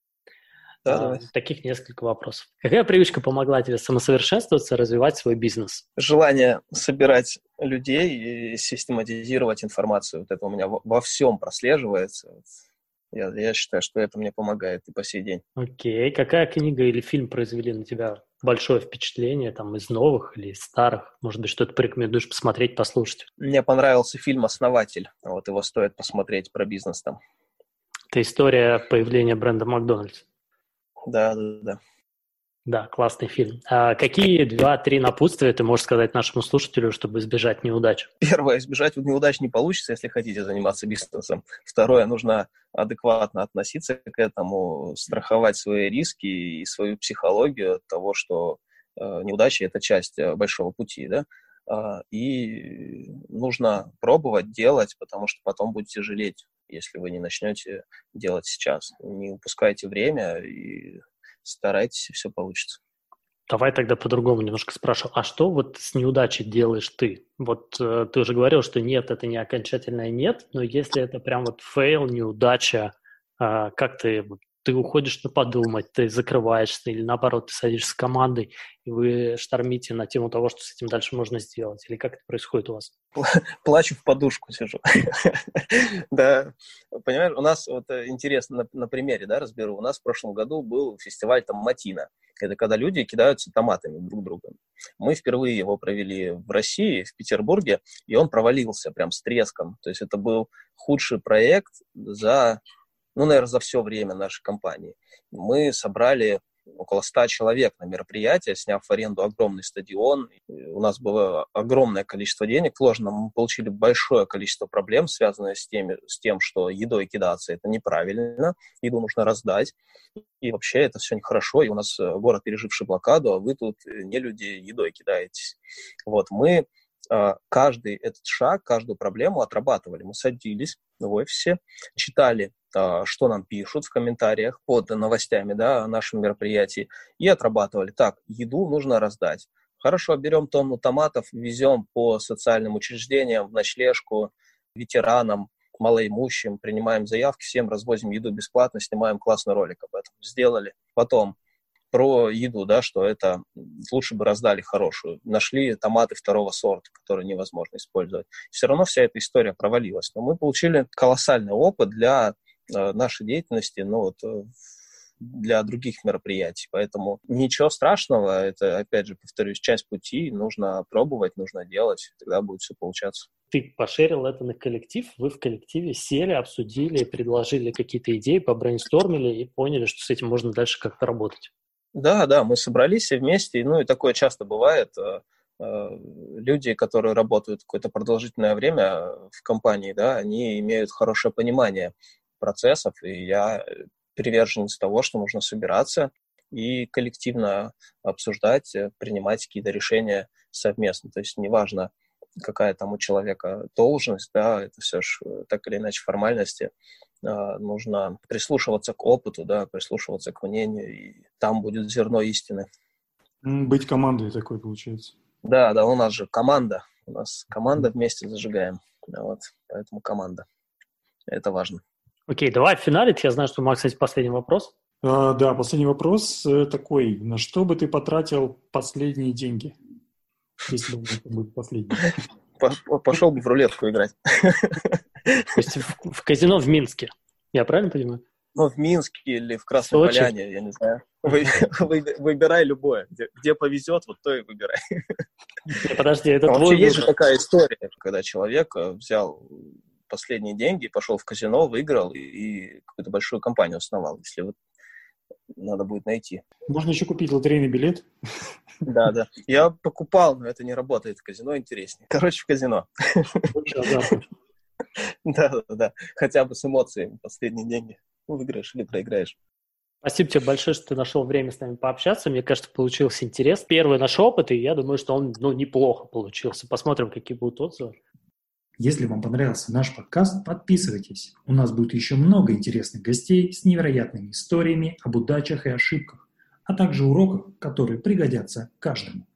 Да, а, таких несколько вопросов. Какая привычка помогла тебе самосовершенствоваться, развивать свой бизнес? Желание собирать людей и систематизировать информацию. Вот это у меня во, во всем прослеживается. Я, я считаю, что это мне помогает и по сей день. Окей. Какая книга или фильм произвели на тебя большое впечатление, там, из новых или из старых? Может быть, что-то порекомендуешь посмотреть, послушать? Мне понравился фильм «Основатель». Вот его стоит посмотреть про бизнес там. Это история появления бренда Макдональдс. Да, да, да. Да, классный фильм. А какие два-три напутствия ты можешь сказать нашему слушателю, чтобы избежать неудач? Первое, избежать неудач не получится, если хотите заниматься бизнесом. Второе, нужно адекватно относиться к этому, страховать свои риски и свою психологию от того, что э, неудача – это часть э, большого пути, да, э, и нужно пробовать делать, потому что потом будете жалеть если вы не начнете делать сейчас. Не упускайте время и старайтесь, все получится. Давай тогда по-другому немножко спрашиваю. А что вот с неудачей делаешь ты? Вот э, ты уже говорил, что нет, это не окончательное нет, но если это прям вот fail, неудача, э, как ты ты уходишь на подумать, ты закрываешься, или наоборот, ты садишься с командой, и вы штормите на тему того, что с этим дальше можно сделать? Или как это происходит у вас? Плачу в подушку сижу. Да, понимаешь, у нас вот э, интересно на примере, да, разберу. У нас в прошлом году был фестиваль там Матина. Это когда люди кидаются томатами друг друга. Мы впервые его провели в России, в Петербурге, и он провалился прям с треском. То есть это был худший проект за ну, наверное, за все время нашей компании. Мы собрали около 100 человек на мероприятие, сняв в аренду огромный стадион. У нас было огромное количество денег вложено. Мы получили большое количество проблем, связанных с, теми, с тем, что едой кидаться это неправильно, еду нужно раздать. И вообще это все нехорошо. И у нас э, город, переживший блокаду, а вы тут э, не люди едой кидаетесь. Вот, мы а, каждый этот шаг, каждую проблему отрабатывали. Мы садились в офисе, читали что нам пишут в комментариях под новостями да, о нашем мероприятии, и отрабатывали. Так, еду нужно раздать. Хорошо, берем тонну томатов, везем по социальным учреждениям, в ночлежку, ветеранам, малоимущим, принимаем заявки, всем развозим еду бесплатно, снимаем классный ролик об этом. Сделали. Потом про еду, да, что это лучше бы раздали хорошую. Нашли томаты второго сорта, которые невозможно использовать. Все равно вся эта история провалилась. Но мы получили колоссальный опыт для нашей деятельности, ну вот э, для других мероприятий. Поэтому ничего страшного, это, опять же, повторюсь, часть пути, нужно пробовать, нужно делать, тогда будет все получаться. Ты пошерил это на коллектив, вы в коллективе сели, обсудили, предложили какие-то идеи, побрейнстормили и поняли, что с этим можно дальше как-то работать. Да, да, мы собрались все вместе, ну и такое часто бывает. Э, люди, которые работают какое-то продолжительное время в компании, да, они имеют хорошее понимание процессов, и я приверженец того, что нужно собираться и коллективно обсуждать, э, принимать какие-то решения совместно. То есть неважно, какая там у человека должность, да, это все же э, так или иначе формальности, нужно прислушиваться к опыту, да, прислушиваться к мнению, и там будет зерно истины. Быть командой такой получается. Да, да, у нас же команда. У нас команда вместе зажигаем. Вот, поэтому команда. Это важно. Окей, давай финалить. Я знаю, что у Макса есть последний вопрос. А, да, последний вопрос э, такой. На что бы ты потратил последние деньги? Если бы это будет последний. Пошел бы в рулетку играть. То есть в, в казино в Минске. Я правильно понимаю? Ну, в Минске или в Красной Сочи. Поляне, я не знаю. Вы, вы, выбирай любое. Где, где повезет, вот то и выбирай. Не, подожди, это а твой Вообще есть же такая история, когда человек э, взял последние деньги, пошел в казино, выиграл и, и какую-то большую компанию основал, если вот надо будет найти. Можно еще купить лотерейный билет. Да, да. Я покупал, но это не работает. В казино интереснее. Короче, в казино. Да, да, да. Хотя бы с эмоциями последние деньги. Выиграешь или проиграешь. Спасибо тебе большое, что ты нашел время с нами пообщаться. Мне кажется, получился интерес. Первый наш опыт, и я думаю, что он ну, неплохо получился. Посмотрим, какие будут отзывы. Если вам понравился наш подкаст, подписывайтесь. У нас будет еще много интересных гостей с невероятными историями об удачах и ошибках, а также уроках, которые пригодятся каждому.